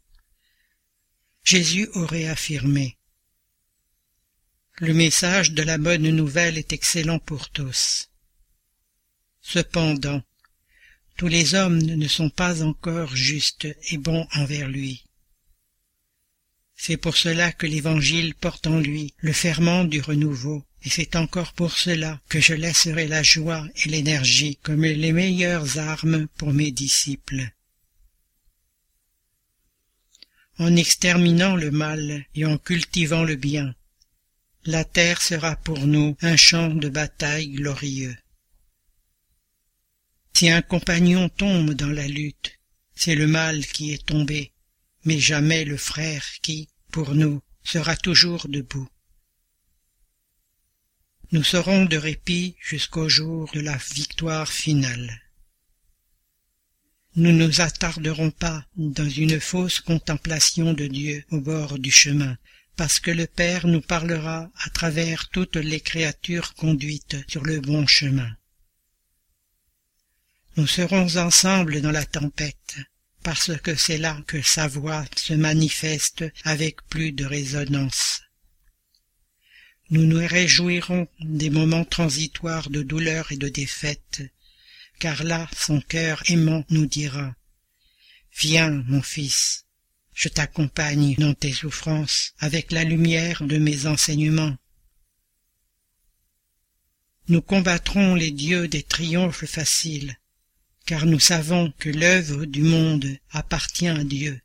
Jésus aurait affirmé Le message de la bonne nouvelle est excellent pour tous. Cependant, tous les hommes ne sont pas encore justes et bons envers lui. C'est pour cela que l'Évangile porte en lui le ferment du renouveau, et c'est encore pour cela que je laisserai la joie et l'énergie comme les meilleures armes pour mes disciples en exterminant le mal et en cultivant le bien. La terre sera pour nous un champ de bataille glorieux. Si un compagnon tombe dans la lutte, c'est le mal qui est tombé, mais jamais le frère qui, pour nous, sera toujours debout. Nous serons de répit jusqu'au jour de la victoire finale. Nous ne nous attarderons pas dans une fausse contemplation de Dieu au bord du chemin, parce que le Père nous parlera à travers toutes les créatures conduites sur le bon chemin. Nous serons ensemble dans la tempête, parce que c'est là que sa voix se manifeste avec plus de résonance. Nous nous réjouirons des moments transitoires de douleur et de défaite, car là son cœur aimant nous dira Viens, mon fils, je t'accompagne dans tes souffrances avec la lumière de mes enseignements. Nous combattrons les dieux des triomphes faciles, car nous savons que l'œuvre du monde appartient à Dieu,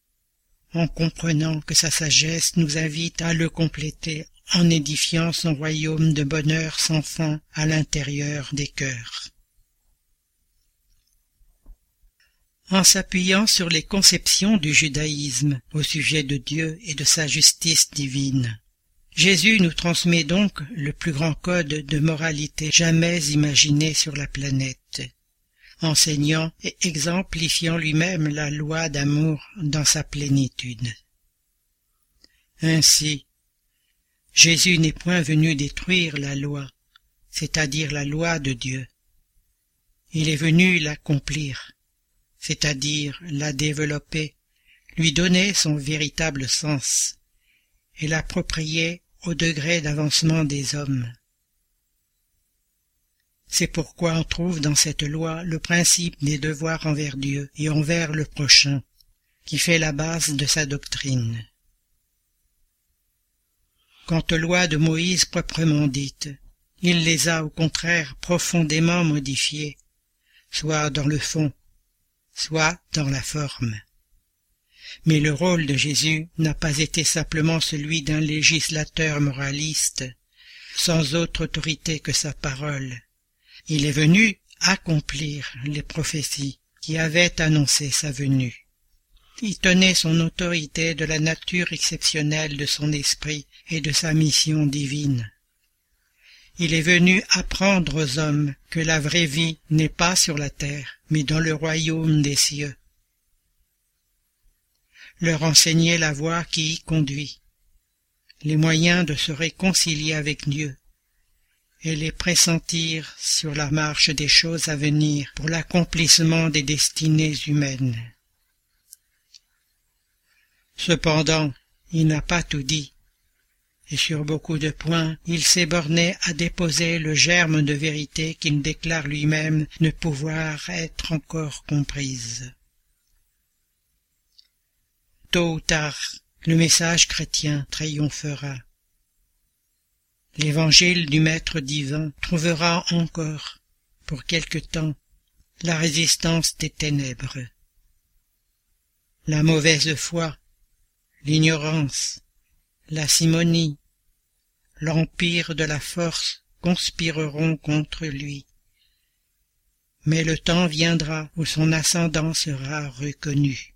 en comprenant que sa sagesse nous invite à le compléter en édifiant son royaume de bonheur sans fin à l'intérieur des cœurs. En s'appuyant sur les conceptions du judaïsme au sujet de Dieu et de sa justice divine, Jésus nous transmet donc le plus grand code de moralité jamais imaginé sur la planète, enseignant et exemplifiant lui-même la loi d'amour dans sa plénitude. Ainsi, Jésus n'est point venu détruire la loi, c'est-à-dire la loi de Dieu. Il est venu l'accomplir c'est-à-dire la développer, lui donner son véritable sens, et l'approprier au degré d'avancement des hommes. C'est pourquoi on trouve dans cette loi le principe des devoirs envers Dieu et envers le prochain, qui fait la base de sa doctrine. Quant aux lois de Moïse proprement dites, il les a au contraire profondément modifiées, soit dans le fond, soit dans la forme. Mais le rôle de Jésus n'a pas été simplement celui d'un législateur moraliste, sans autre autorité que sa parole. Il est venu accomplir les prophéties qui avaient annoncé sa venue. Il tenait son autorité de la nature exceptionnelle de son esprit et de sa mission divine. Il est venu apprendre aux hommes que la vraie vie n'est pas sur la terre, mais dans le royaume des cieux. Leur enseigner la voie qui y conduit, les moyens de se réconcilier avec Dieu, et les pressentir sur la marche des choses à venir pour l'accomplissement des destinées humaines. Cependant, il n'a pas tout dit et sur beaucoup de points il s'est borné à déposer le germe de vérité qu'il déclare lui-même ne pouvoir être encore comprise. Tôt ou tard, le message chrétien triomphera. L'évangile du Maître divin trouvera encore, pour quelque temps, la résistance des ténèbres. La mauvaise foi, l'ignorance, la simonie, l'empire de la force conspireront contre lui. Mais le temps viendra où son ascendant sera reconnu.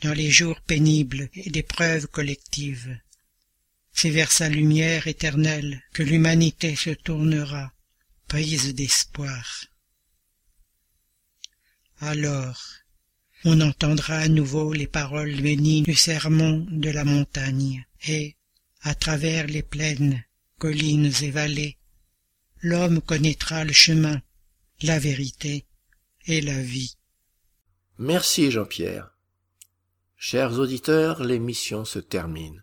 Dans les jours pénibles et d'épreuves collectives, c'est vers sa lumière éternelle que l'humanité se tournera, prise d'espoir. Alors, on entendra à nouveau les paroles bénies du sermon de la montagne, et, à travers les plaines, collines et vallées, l'homme connaîtra le chemin, la vérité et la vie. Merci Jean-Pierre. Chers auditeurs, l'émission se termine.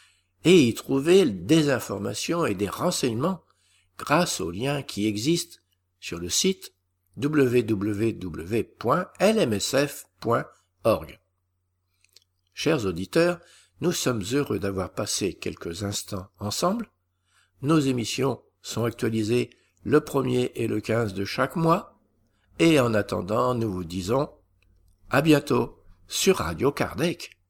et y trouver des informations et des renseignements grâce aux liens qui existent sur le site www.lmsf.org. Chers auditeurs, nous sommes heureux d'avoir passé quelques instants ensemble. Nos émissions sont actualisées le premier et le quinze de chaque mois. Et en attendant, nous vous disons à bientôt sur Radio Kardec.